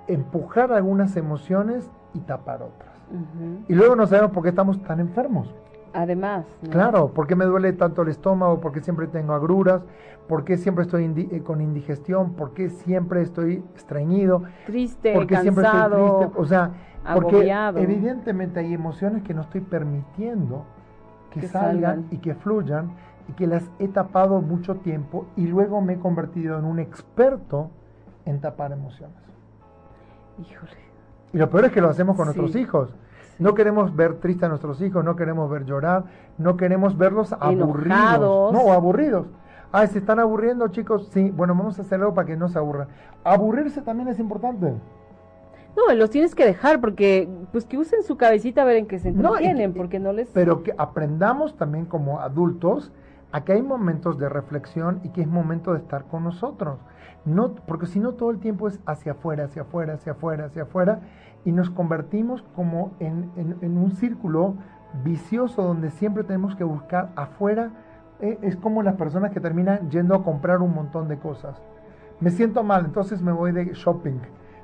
empujar algunas emociones y tapar otras. Y luego no sabemos por qué estamos tan enfermos. Además. Claro, ¿por qué me duele tanto el estómago? ¿Por qué siempre tengo agruras? ¿Por qué siempre estoy eh, con indigestión? ¿Por qué siempre estoy estreñido? Triste, ¿Por qué siempre estoy triste? O sea, porque evidentemente hay emociones que no estoy permitiendo que, salgan y que fluyan y que las he tapado mucho tiempo y luego me he convertido en un experto en tapar emociones. Híjole. Y lo peor es que lo hacemos con Sí. nuestros hijos. No queremos ver triste a nuestros hijos, no queremos ver llorar, no queremos verlos aburridos. Enojados. No, o aburridos. Ay, se están aburriendo, chicos. Sí, bueno, vamos a hacer algo para que no se aburran. Aburrirse también es importante. No, los tienes que dejar porque, pues que usen su cabecita a ver en qué se No, y entretienen, porque no les... Pero que aprendamos también como adultos a que hay momentos de reflexión y que es momento de estar con nosotros. No, porque si no todo el tiempo es hacia afuera, hacia afuera, hacia afuera, hacia afuera, y nos convertimos como en, en- en un círculo vicioso donde siempre tenemos que buscar afuera. Eh, es como las personas que terminan yendo a comprar un montón de cosas. Me siento mal, entonces me voy de shopping.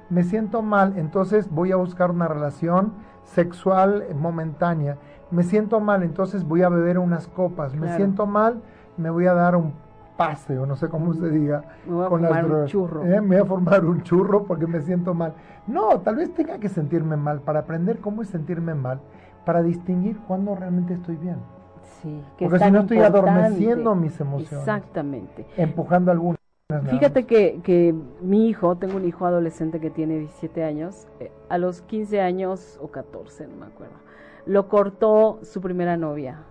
Me siento mal, entonces voy a buscar una relación sexual momentánea. Me siento mal, entonces voy a beber unas copas. Me siento mal, me voy a dar un pase, o no sé cómo se diga, Me voy a con las fumar un churro. ¿Eh? Me voy a formar un churro porque me siento mal. No, tal vez tenga que sentirme mal para aprender cómo es sentirme mal, para distinguir cuándo realmente estoy bien. Sí, que Porque si no estoy adormeciendo mis emociones, Exactamente. empujando algunas. Fíjate que, que mi hijo, tengo un hijo adolescente que tiene 17 años, eh, a los 15 años o 14, no me acuerdo, lo cortó su primera novia.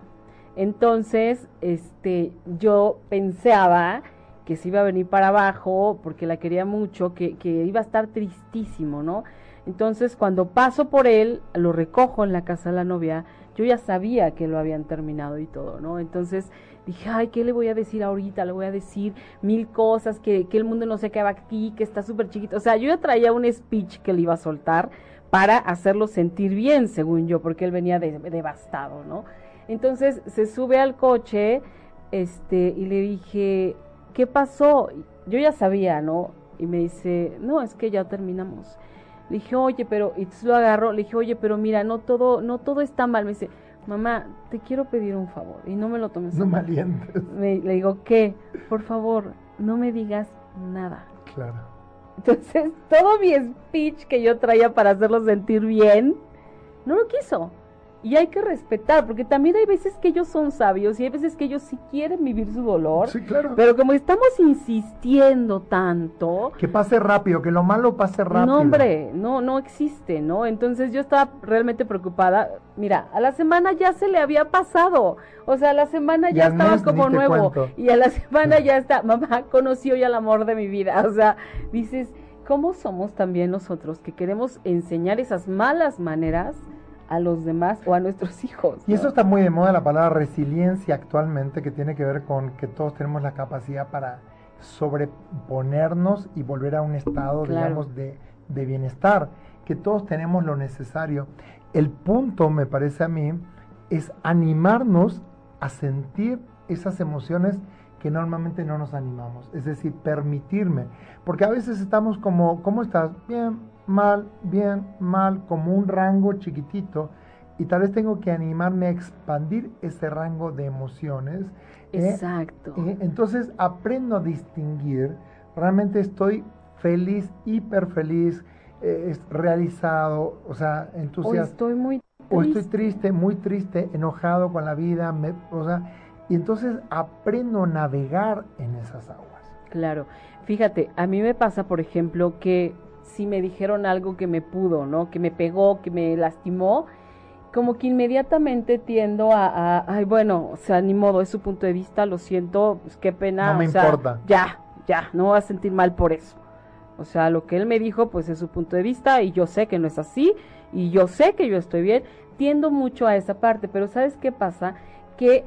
Entonces, este, yo pensaba que se iba a venir para abajo porque la quería mucho, que, que iba a estar tristísimo, ¿no? Entonces, cuando paso por él, lo recojo en la casa de la novia, yo ya sabía que lo habían terminado y todo, ¿no? Entonces dije, ay, ¿qué le voy a decir ahorita? Le voy a decir mil cosas, que, que el mundo no se acaba aquí, que está súper chiquito. O sea, yo ya traía un speech que le iba a soltar para hacerlo sentir bien, según yo, porque él venía de- devastado, ¿no? Entonces se sube al coche, este, y le dije, ¿qué pasó? Yo ya sabía, ¿no? Y me dice, no, es que ya terminamos. Le dije, oye, pero, y lo agarro, le dije, oye, pero mira, no todo, no todo está mal. Me dice, mamá, te quiero pedir un favor, y no me lo tomes No me mal. alientes. Me- le digo, ¿qué? Por favor, no me digas nada. Claro. Entonces, todo mi speech que yo traía para hacerlo sentir bien, no lo quiso. Y hay que respetar, porque también hay veces que ellos son sabios y hay veces que ellos sí quieren vivir su dolor. Sí, claro. Pero como estamos insistiendo tanto, que pase rápido, que lo malo pase rápido. no, hombre, no, no existe, ¿no? Entonces yo estaba realmente preocupada. Mira, a la semana ya se le había pasado. O sea, a la semana ya estaba mes como nuevo. cuento. Y a la semana ya está, mamá conoció ya el amor de mi vida. O sea, dices, ¿cómo somos también nosotros que queremos enseñar esas malas maneras a los demás o a nuestros hijos? Y eso está muy de moda la palabra resiliencia actualmente, que tiene que ver con que todos tenemos la capacidad para sobreponernos y volver a un estado, Claro. digamos, de, de bienestar, que todos tenemos lo necesario. El punto, me parece a mí, es animarnos a sentir esas emociones que normalmente no nos animamos, es decir, permitirme, porque a veces estamos como, ¿cómo estás? Bien, mal, bien, mal, como un rango chiquitito, y tal vez tengo que animarme a expandir ese rango de emociones. ¿eh? Exacto. Eh, entonces aprendo a distinguir, realmente estoy feliz, hiper feliz, eh, realizado, o sea, Hoy entusiasmado, estoy muy o estoy triste. triste, muy triste, enojado con la vida, me- o sea, y entonces aprendo a navegar en esas aguas. Claro, fíjate, a mí me pasa, por ejemplo, que si me dijeron algo que me pudo, ¿no? Que me pegó, que me lastimó, como que inmediatamente tiendo a, a- ay, bueno, o sea, ni modo, es su punto de vista, lo siento, pues qué pena. No me o sea, importa. Ya, ya, no me voy a sentir mal por eso. O sea, lo que él me dijo, pues es su punto de vista y yo sé que no es así y yo sé que yo estoy bien. Tiendo mucho a esa parte, pero ¿sabes qué pasa? Que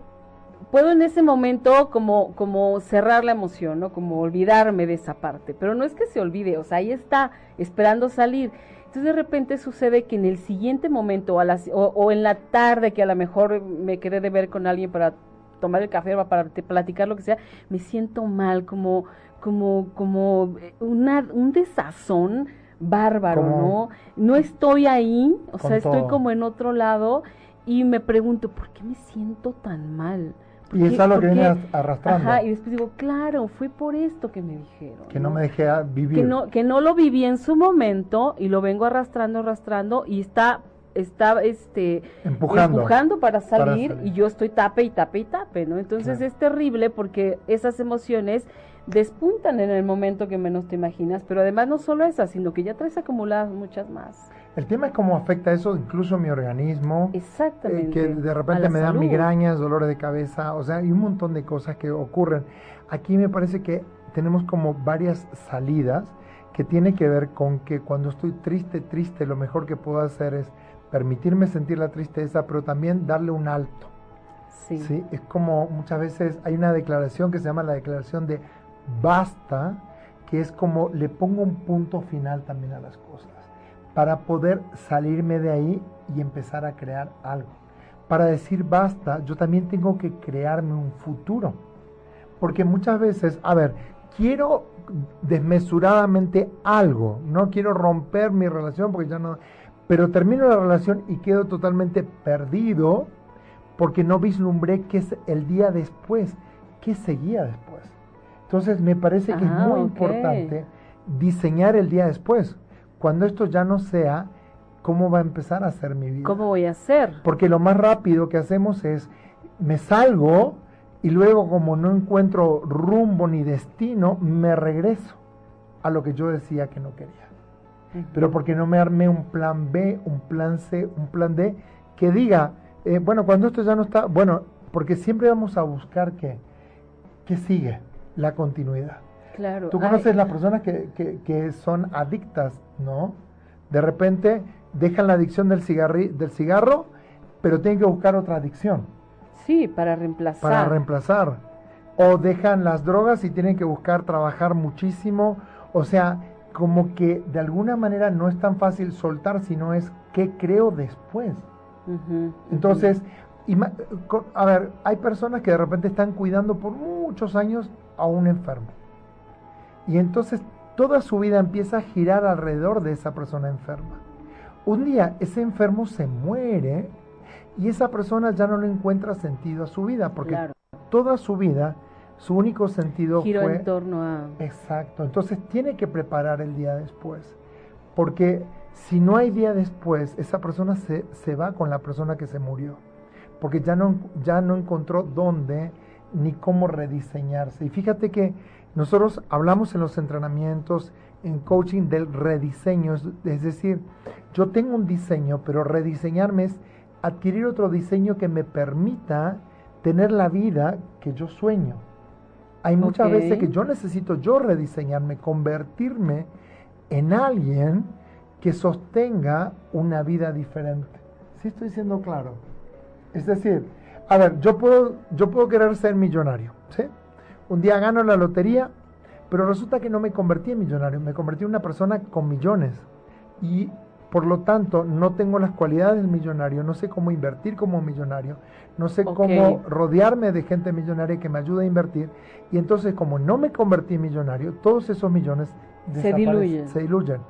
puedo en ese momento como, como cerrar la emoción, ¿no? Como olvidarme de esa parte, pero no es que se olvide, o sea, ahí está, esperando salir. Entonces de repente sucede que en el siguiente momento a las, o, o en la tarde que a lo mejor me quedé de ver con alguien para tomar el café para platicar lo que sea, me siento mal, como, como, como eh, una, un desazón bárbaro, Como- ¿no? No estoy ahí, o sea, estoy como en otro lado y me pregunto, ¿por qué me siento tan mal? ¿Por Y es por que viene arrastrando, Ajá, y después digo, claro, fue por esto que me dijeron. que no me dejé vivir. que no, que no lo viví en su momento y lo vengo arrastrando, arrastrando y está está este empujando, para, salir, y yo estoy tape y tape y tape, ¿no? Entonces es terrible porque esas emociones despuntan en el momento que menos te imaginas, pero además no solo esas, sino que ya traes acumuladas muchas más. El tema es cómo afecta eso incluso mi organismo. Exactamente. Eh, que de repente me dan migrañas, dolores de cabeza, o sea, hay un montón de cosas que ocurren. Aquí me parece que tenemos como varias salidas que tiene que ver con que cuando estoy triste, triste, lo mejor que puedo hacer es permitirme sentir la tristeza, pero también darle un alto. Sí. ¿sí? Es como muchas veces hay una declaración que se llama la declaración de basta, que es como le pongo un punto final también a las cosas, para poder salirme de ahí y empezar a crear algo. Para decir basta, yo también tengo que crearme un futuro. Porque muchas veces, a ver, quiero desmesuradamente algo, no quiero romper mi relación porque ya no, pero termino la relación y quedo totalmente perdido porque no vislumbré qué es el día después, qué seguía después. Entonces me parece que es muy importante diseñar el día después. Cuando esto ya no sea, ¿cómo va a empezar a ser mi vida? ¿Cómo voy a ser? Porque lo más rápido que hacemos es, me salgo y luego como no encuentro rumbo ni destino, me regreso a lo que yo decía que no quería. Pero porque no me armé un plan B, un plan C, un plan D, que diga, eh, bueno, cuando esto ya no está, bueno, porque siempre vamos a buscar que, que sigue la continuidad. Claro. Tú conoces las personas que, que, son adictas, ¿no? De repente dejan la adicción del, cigarri del cigarro, pero tienen que buscar otra adicción. Sí, para reemplazar. Para reemplazar. O dejan las drogas y tienen que buscar trabajar muchísimo. O sea, como que de alguna manera no es tan fácil soltar, sino es qué creo después. Entonces, a ver, hay personas que de repente están cuidando por muchos años a un enfermo. Y entonces toda su vida empieza a girar alrededor de esa persona enferma. Un día ese enfermo se muere y esa persona ya no le encuentra sentido a su vida, porque toda su vida su único sentido Giró fue... en torno a... Exacto, entonces tiene que preparar el día después, porque si no hay día después, esa persona se, se va con la persona que se murió, porque ya no, ya no encontró dónde ni cómo rediseñarse. Y fíjate que nosotros hablamos en los entrenamientos, en coaching del rediseño, es decir, yo tengo un diseño, pero rediseñarme es adquirir otro diseño que me permita tener la vida que yo sueño. Hay muchas veces que yo necesito yo rediseñarme, convertirme en alguien que sostenga una vida diferente. ¿Sí estoy siendo claro? Es decir, a ver, yo puedo, yo puedo querer ser millonario, ¿sí? Un día gano la lotería, pero resulta que no me convertí en millonario, me convertí en una persona con millones. Y por lo tanto, no tengo las cualidades del millonario, no sé cómo invertir como millonario, no sé cómo rodearme de gente millonaria que me ayude a invertir. Y entonces, como no me convertí en millonario, todos esos millones se diluyen. se diluyen.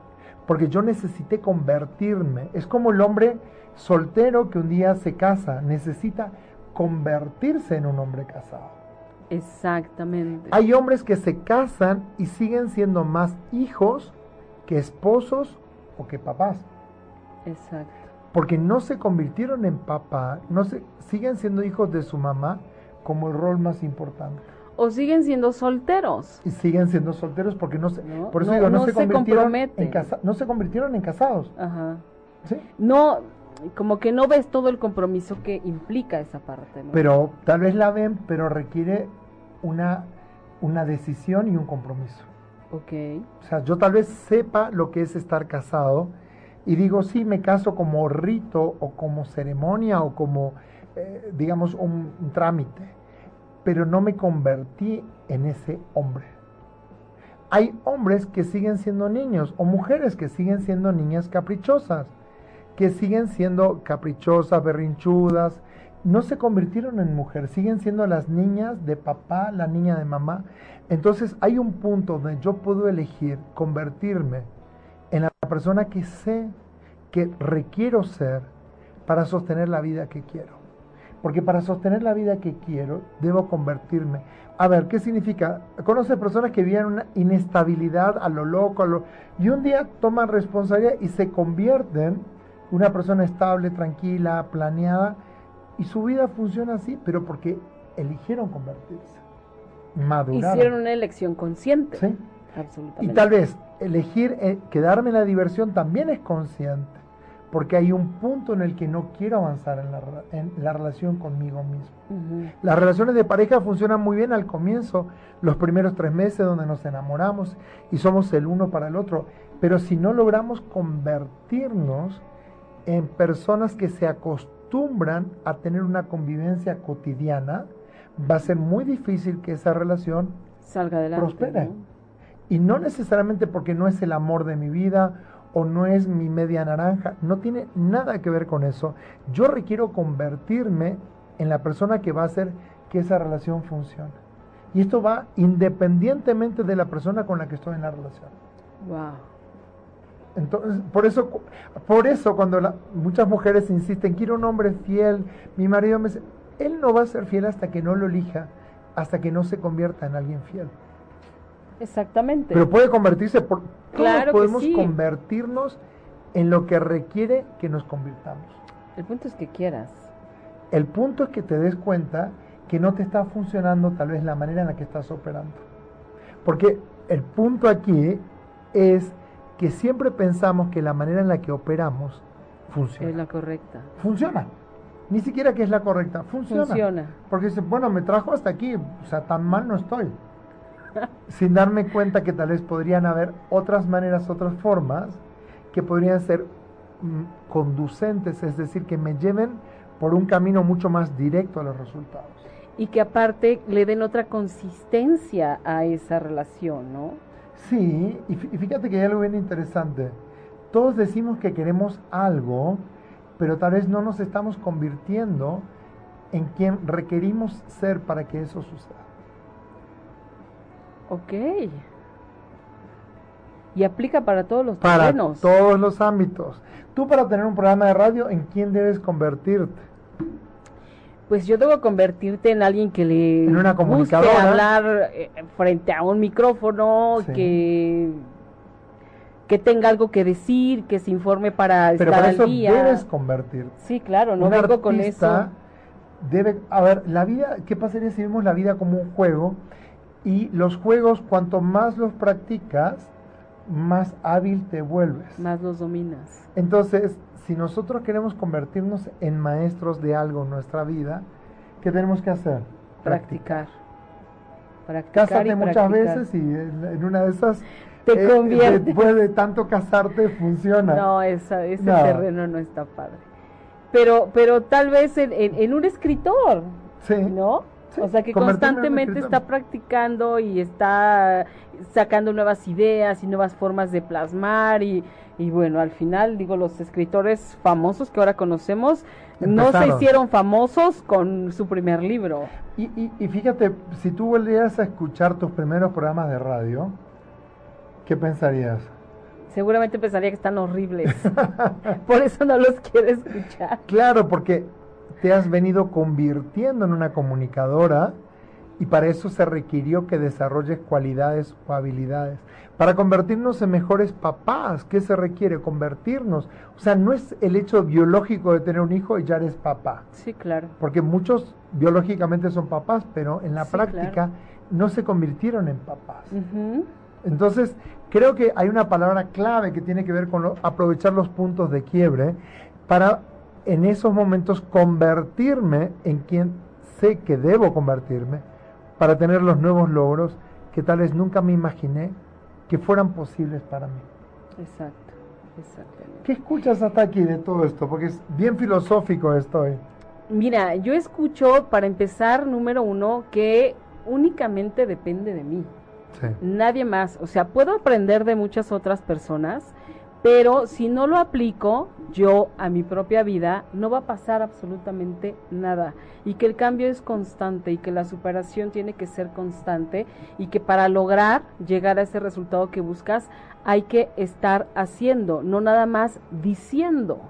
Porque yo necesité convertirme. Es como el hombre soltero que un día se casa, necesita convertirse en un hombre casado. Exactamente. Hay hombres que se casan y siguen siendo más hijos que esposos o que papás. Exacto. Porque no se convirtieron en papá, no se, siguen siendo hijos de su mamá como el rol más importante. O siguen siendo solteros. Y siguen siendo solteros porque no se, por eso digo, no, se, convirtieron en no se convirtieron en casados. Ajá. ¿Sí? No, como que no ves todo el compromiso que implica esa parte. Pero tal vez la ven, pero requiere una, una decisión y un compromiso. Ok. O sea, yo tal vez sepa lo que es estar casado, y digo, sí, me caso como rito o como ceremonia o como, eh, digamos, un, trámite, pero no me convertí en ese hombre. Hay hombres que siguen siendo niños o mujeres que siguen siendo niñas caprichosas, que siguen siendo caprichosas, berrinchudas, no se convirtieron en mujer, siguen siendo las niñas de papá, la niña de mamá. Entonces hay un punto donde yo puedo elegir convertirme en la persona que sé que requiero ser para sostener la vida que quiero. Porque para sostener la vida que quiero, debo convertirme. A ver, ¿qué significa? Conoce personas que viven una inestabilidad a lo loco, a lo... y un día toman responsabilidad y se convierten una persona estable, tranquila, planeada, y su vida funciona así, pero porque eligieron convertirse, maduraron. Hicieron una elección consciente. Sí. Absolutamente. Y tal vez elegir eh, quedarme en la diversión también es consciente, porque hay un punto en el que no quiero avanzar en la, en la relación conmigo mismo. Las relaciones de pareja funcionan muy bien al comienzo, los primeros tres meses donde nos enamoramos y somos el uno para el otro, pero si no logramos convertirnos en personas que se acostumbran a tener una convivencia cotidiana, va a ser muy difícil que esa relación Salga adelante. prospere. ¿no? Y no necesariamente porque no es el amor de mi vida o no es mi media naranja, no tiene nada que ver con eso. Yo requiero convertirme en la persona que va a hacer que esa relación funcione. Y esto va independientemente de la persona con la que estoy en la relación. Wow. Entonces, por eso, por eso cuando la- muchas mujeres insisten, quiero un hombre fiel, mi marido me dice, él no va a ser fiel hasta que no lo elija, hasta que no se convierta en alguien fiel. Exactamente. Pero puede convertirse por Claro todos podemos sí. convertirnos en lo que requiere que nos convirtamos. El punto es que quieras. El punto es que te des cuenta que no te está funcionando tal vez la manera en la que estás operando. Porque el punto aquí es que siempre pensamos que la manera en la que operamos funciona. Es la correcta. Funciona. Ni siquiera que es la correcta, funciona. Funciona. Porque dice, bueno, me trajo hasta aquí, o sea, tan mal no estoy. Sin darme cuenta que tal vez podrían haber otras maneras, otras formas que podrían ser mm, conducentes, es decir, que me lleven por un camino mucho más directo a los resultados. Y que aparte le den otra consistencia a esa relación, ¿no? Sí, y fí- y fíjate que hay algo bien interesante. Todos decimos que queremos algo, pero tal vez no nos estamos convirtiendo en quien requerimos ser para que eso suceda. Ok. Y aplica para todos los para terrenos. todos los ámbitos. Tú para tener un programa de radio, ¿en quién debes convertirte? Pues yo debo convertirte en alguien que le En una guste hablar eh, frente a un micrófono, Sí. que que tenga algo que decir, que se informe para Pero estar para al eso día. debes convertirte. Sí, claro, no Un vengo con eso. Debe, a ver, la vida, ¿qué pasaría si vemos la vida como un juego? Y los juegos, cuanto más los practicas, más hábil te vuelves. Más los dominas. Entonces, si nosotros queremos convertirnos en maestros de algo en nuestra vida, ¿qué tenemos que hacer? Practicar. Practicar Cásate y muchas practicar. veces y en, una de esas Te eh, convierte. después de tanto casarte funciona. No, esa, ese No. terreno no está padre. Pero, pero tal vez en, en- en un escritor, sí. ¿no? Sí, o sea, que constantemente está practicando y está sacando nuevas ideas y nuevas formas de plasmar y, y bueno, al final, digo, los escritores famosos que ahora conocemos no se hicieron famosos con su primer libro. Y, y, y fíjate, si tú volvieras a escuchar tus primeros programas de radio, ¿qué pensarías? Seguramente pensaría que están horribles. Por eso no los quiero escuchar. Claro, porque te has venido convirtiendo en una comunicadora y para eso se requirió que desarrolles cualidades o habilidades. Para convertirnos en mejores papás, ¿qué se requiere? Convertirnos. O sea, no es el hecho biológico de tener un hijo y ya eres papá. Sí, claro. Porque muchos biológicamente son papás, pero en la Sí, práctica claro. no se convirtieron en papás. Entonces, creo que hay una palabra clave que tiene que ver con lo- aprovechar los puntos de quiebre para en esos momentos convertirme en quien sé que debo convertirme para tener los nuevos logros que tal vez nunca me imaginé que fueran posibles para mí. Exacto, exactamente. ¿Qué escuchas hasta aquí de todo esto? Porque es bien filosófico esto. ¿eh? Mira, yo escucho, para empezar, número uno, que únicamente depende de mí, Sí. nadie más. O sea, puedo aprender de muchas otras personas, pero si no lo aplico yo a mi propia vida, no va a pasar absolutamente nada. Y que el cambio es constante y que la superación tiene que ser constante y que para lograr llegar a ese resultado que buscas, hay que estar haciendo, no nada más diciendo.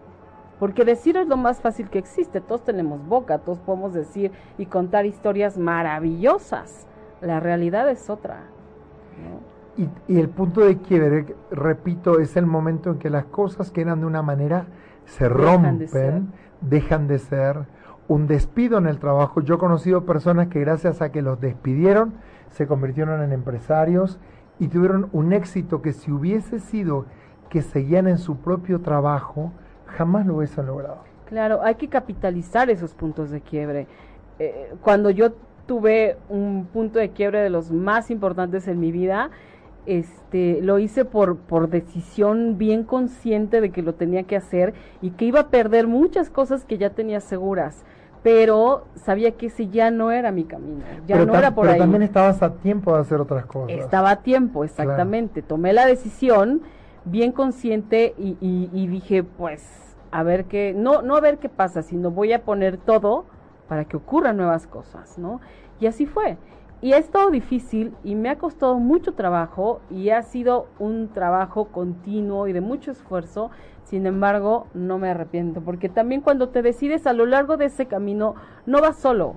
Porque decir es lo más fácil que existe. Todos tenemos boca, todos podemos decir y contar historias maravillosas. La realidad es otra. ¿no? Y, y el punto de quiebre, repito, es el momento en que las cosas que eran de una manera se rompen, dejan de ser un despido en el trabajo. Yo he conocido personas que gracias a que los despidieron se convirtieron en empresarios y tuvieron un éxito que si hubiese sido que seguían en su propio trabajo, jamás lo hubiesen logrado. Claro, hay que capitalizar esos puntos de quiebre. Eh, cuando yo tuve un punto de quiebre de los más importantes en mi vida, este, lo hice por, por decisión bien consciente de que lo tenía que hacer y que iba a perder muchas cosas que ya tenía seguras pero sabía que ese ya no era mi camino, ya no era por pero también estabas a tiempo de hacer otras cosas. Estaba a tiempo, exactamente. Tomé la decisión bien consciente y, y, dije, pues, a ver qué, no, no a ver qué pasa, sino voy a poner todo para que ocurran nuevas cosas, ¿no? Y así fue. Y ha estado difícil y me ha costado mucho trabajo y ha sido un trabajo continuo y de mucho esfuerzo. Sin embargo, no me arrepiento, porque también cuando te decides a lo largo de ese camino, no vas solo,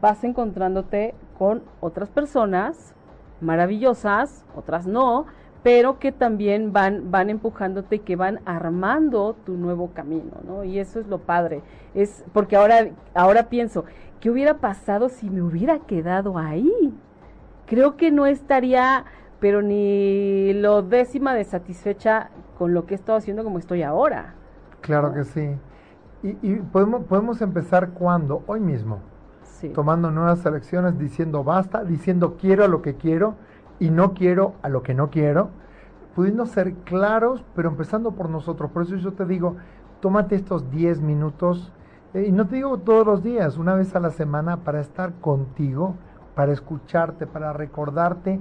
vas encontrándote con otras personas maravillosas, otras no, pero que también van, van empujándote, que van armando tu nuevo camino, ¿no? Y eso es lo padre. Es porque ahora, ahora pienso, ¿qué hubiera pasado si me hubiera quedado ahí? Creo que no estaría, pero ni lo décima de satisfecha con lo que he estado haciendo como estoy ahora. Claro que sí. Y, podemos, podemos empezar cuando, hoy mismo, sí. tomando nuevas elecciones, diciendo basta, diciendo quiero a lo que quiero y no quiero a lo que no quiero, pudiendo ser claros, pero empezando por nosotros. Por eso yo te digo, tómate estos 10 minutos, eh, y no te digo todos los días, una vez a la semana, para estar contigo, para escucharte, para recordarte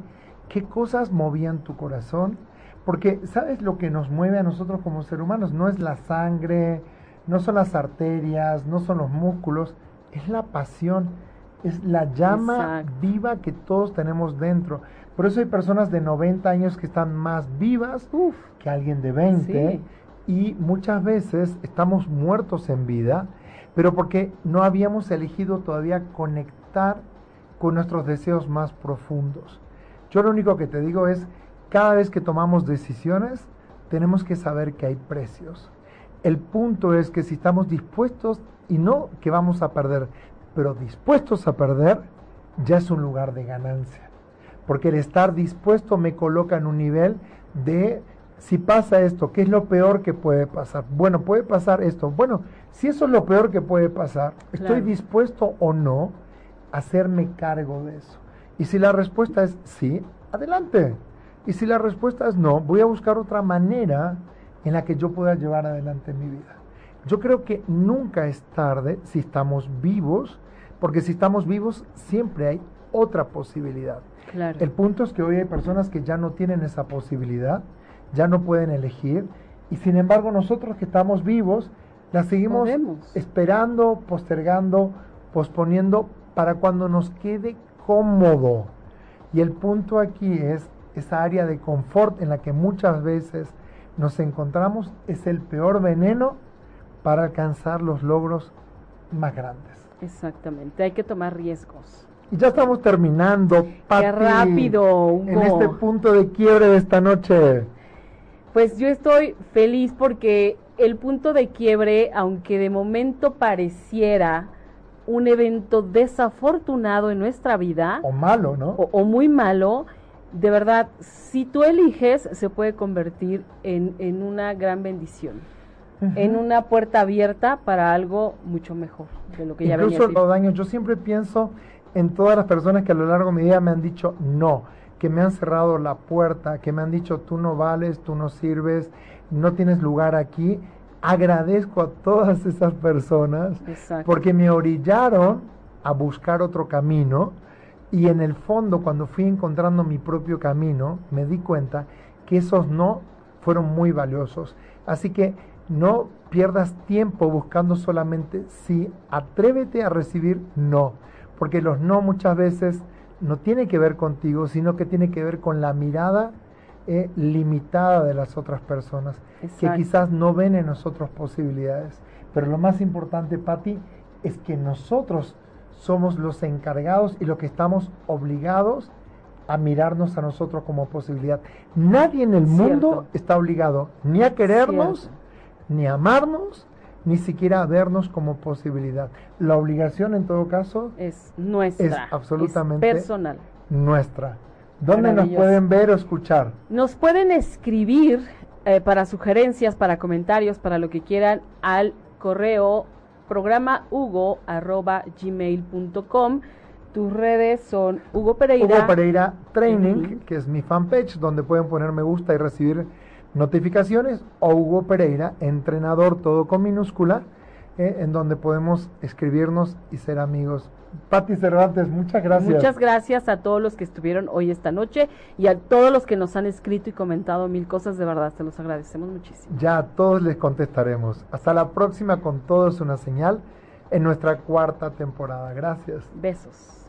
qué cosas movían tu corazón porque, ¿sabes lo que nos mueve a nosotros como seres humanos? No es la sangre, no son las arterias, no son los músculos, es la pasión, es la llama viva que todos tenemos dentro. Por eso hay personas de 90 años que están más vivas que alguien de 20 y muchas veces estamos muertos en vida, pero porque no habíamos elegido todavía conectar con nuestros deseos más profundos. Yo lo único que te digo es, cada vez que tomamos decisiones, tenemos que saber que hay precios. El punto es que si estamos dispuestos, y no que vamos a perder, pero dispuestos a perder, ya es un lugar de ganancia. Porque el estar dispuesto me coloca en un nivel de, si pasa esto, ¿qué es lo peor que puede pasar? Bueno, puede pasar esto. Bueno, si eso es lo peor que puede pasar, ¿estoy dispuesto o no a hacerme cargo de eso? Y si la respuesta es sí, adelante. Y si la respuesta es no, voy a buscar otra manera en la que yo pueda llevar adelante mi vida. Yo creo que nunca es tarde si estamos vivos, porque si estamos vivos siempre hay otra posibilidad. El punto es que hoy hay personas que ya no tienen esa posibilidad, ya no pueden elegir, y sin embargo nosotros que estamos vivos, la seguimos esperando, postergando, posponiendo para cuando nos quede cómodo. Y el punto aquí es esa área de confort en la que muchas veces nos encontramos es el peor veneno para alcanzar los logros más grandes. Exactamente, hay que tomar riesgos. Y ya estamos terminando, Qué rápido, En este punto de quiebre de esta noche. Pues yo estoy feliz porque el punto de quiebre, aunque de momento pareciera un evento desafortunado en nuestra vida. O malo, ¿no? o muy malo, de verdad, si tú eliges, se puede convertir en, en una gran bendición, en una puerta abierta para algo mucho mejor de lo que ya Incluso los daños, yo siempre pienso en todas las personas que a lo largo de mi vida me han dicho no, que me han cerrado la puerta, que me han dicho tú no vales, tú no sirves, no tienes lugar aquí. Agradezco a todas esas personas porque me orillaron a buscar otro camino y en el fondo, cuando fui encontrando mi propio camino, me di cuenta que esos no fueron muy valiosos. Así que no pierdas tiempo buscando solamente sí, atrévete a recibir no, porque los no muchas veces no tiene que ver contigo, sino que tiene que ver con la mirada eh, limitada de las otras personas, que quizás no ven en nosotros posibilidades. Pero lo más importante, Patti, es que nosotros somos los encargados y los que estamos obligados a mirarnos a nosotros como posibilidad. Nadie en el mundo está obligado ni a querernos, ni amarnos, ni siquiera vernos como posibilidad. La obligación en todo caso es nuestra. Es absolutamente personal. Nuestra. ¿Dónde nos pueden ver o escuchar? Nos pueden escribir eh, para sugerencias, para comentarios, para lo que quieran al correo programa hugo arroba gmail.com. Tus redes son Hugo Pereira. Hugo Pereira Training, que es mi fanpage, donde pueden poner me gusta y recibir notificaciones, o Hugo Pereira, entrenador todo con minúscula, eh, en donde podemos escribirnos y ser amigos. Pati Cervantes, muchas gracias. Muchas gracias a todos los que estuvieron hoy esta noche y a todos los que nos han escrito y comentado mil cosas, de verdad, se los agradecemos muchísimo. Ya a todos les contestaremos. Hasta la próxima con todos una señal en nuestra cuarta temporada. Gracias. Besos.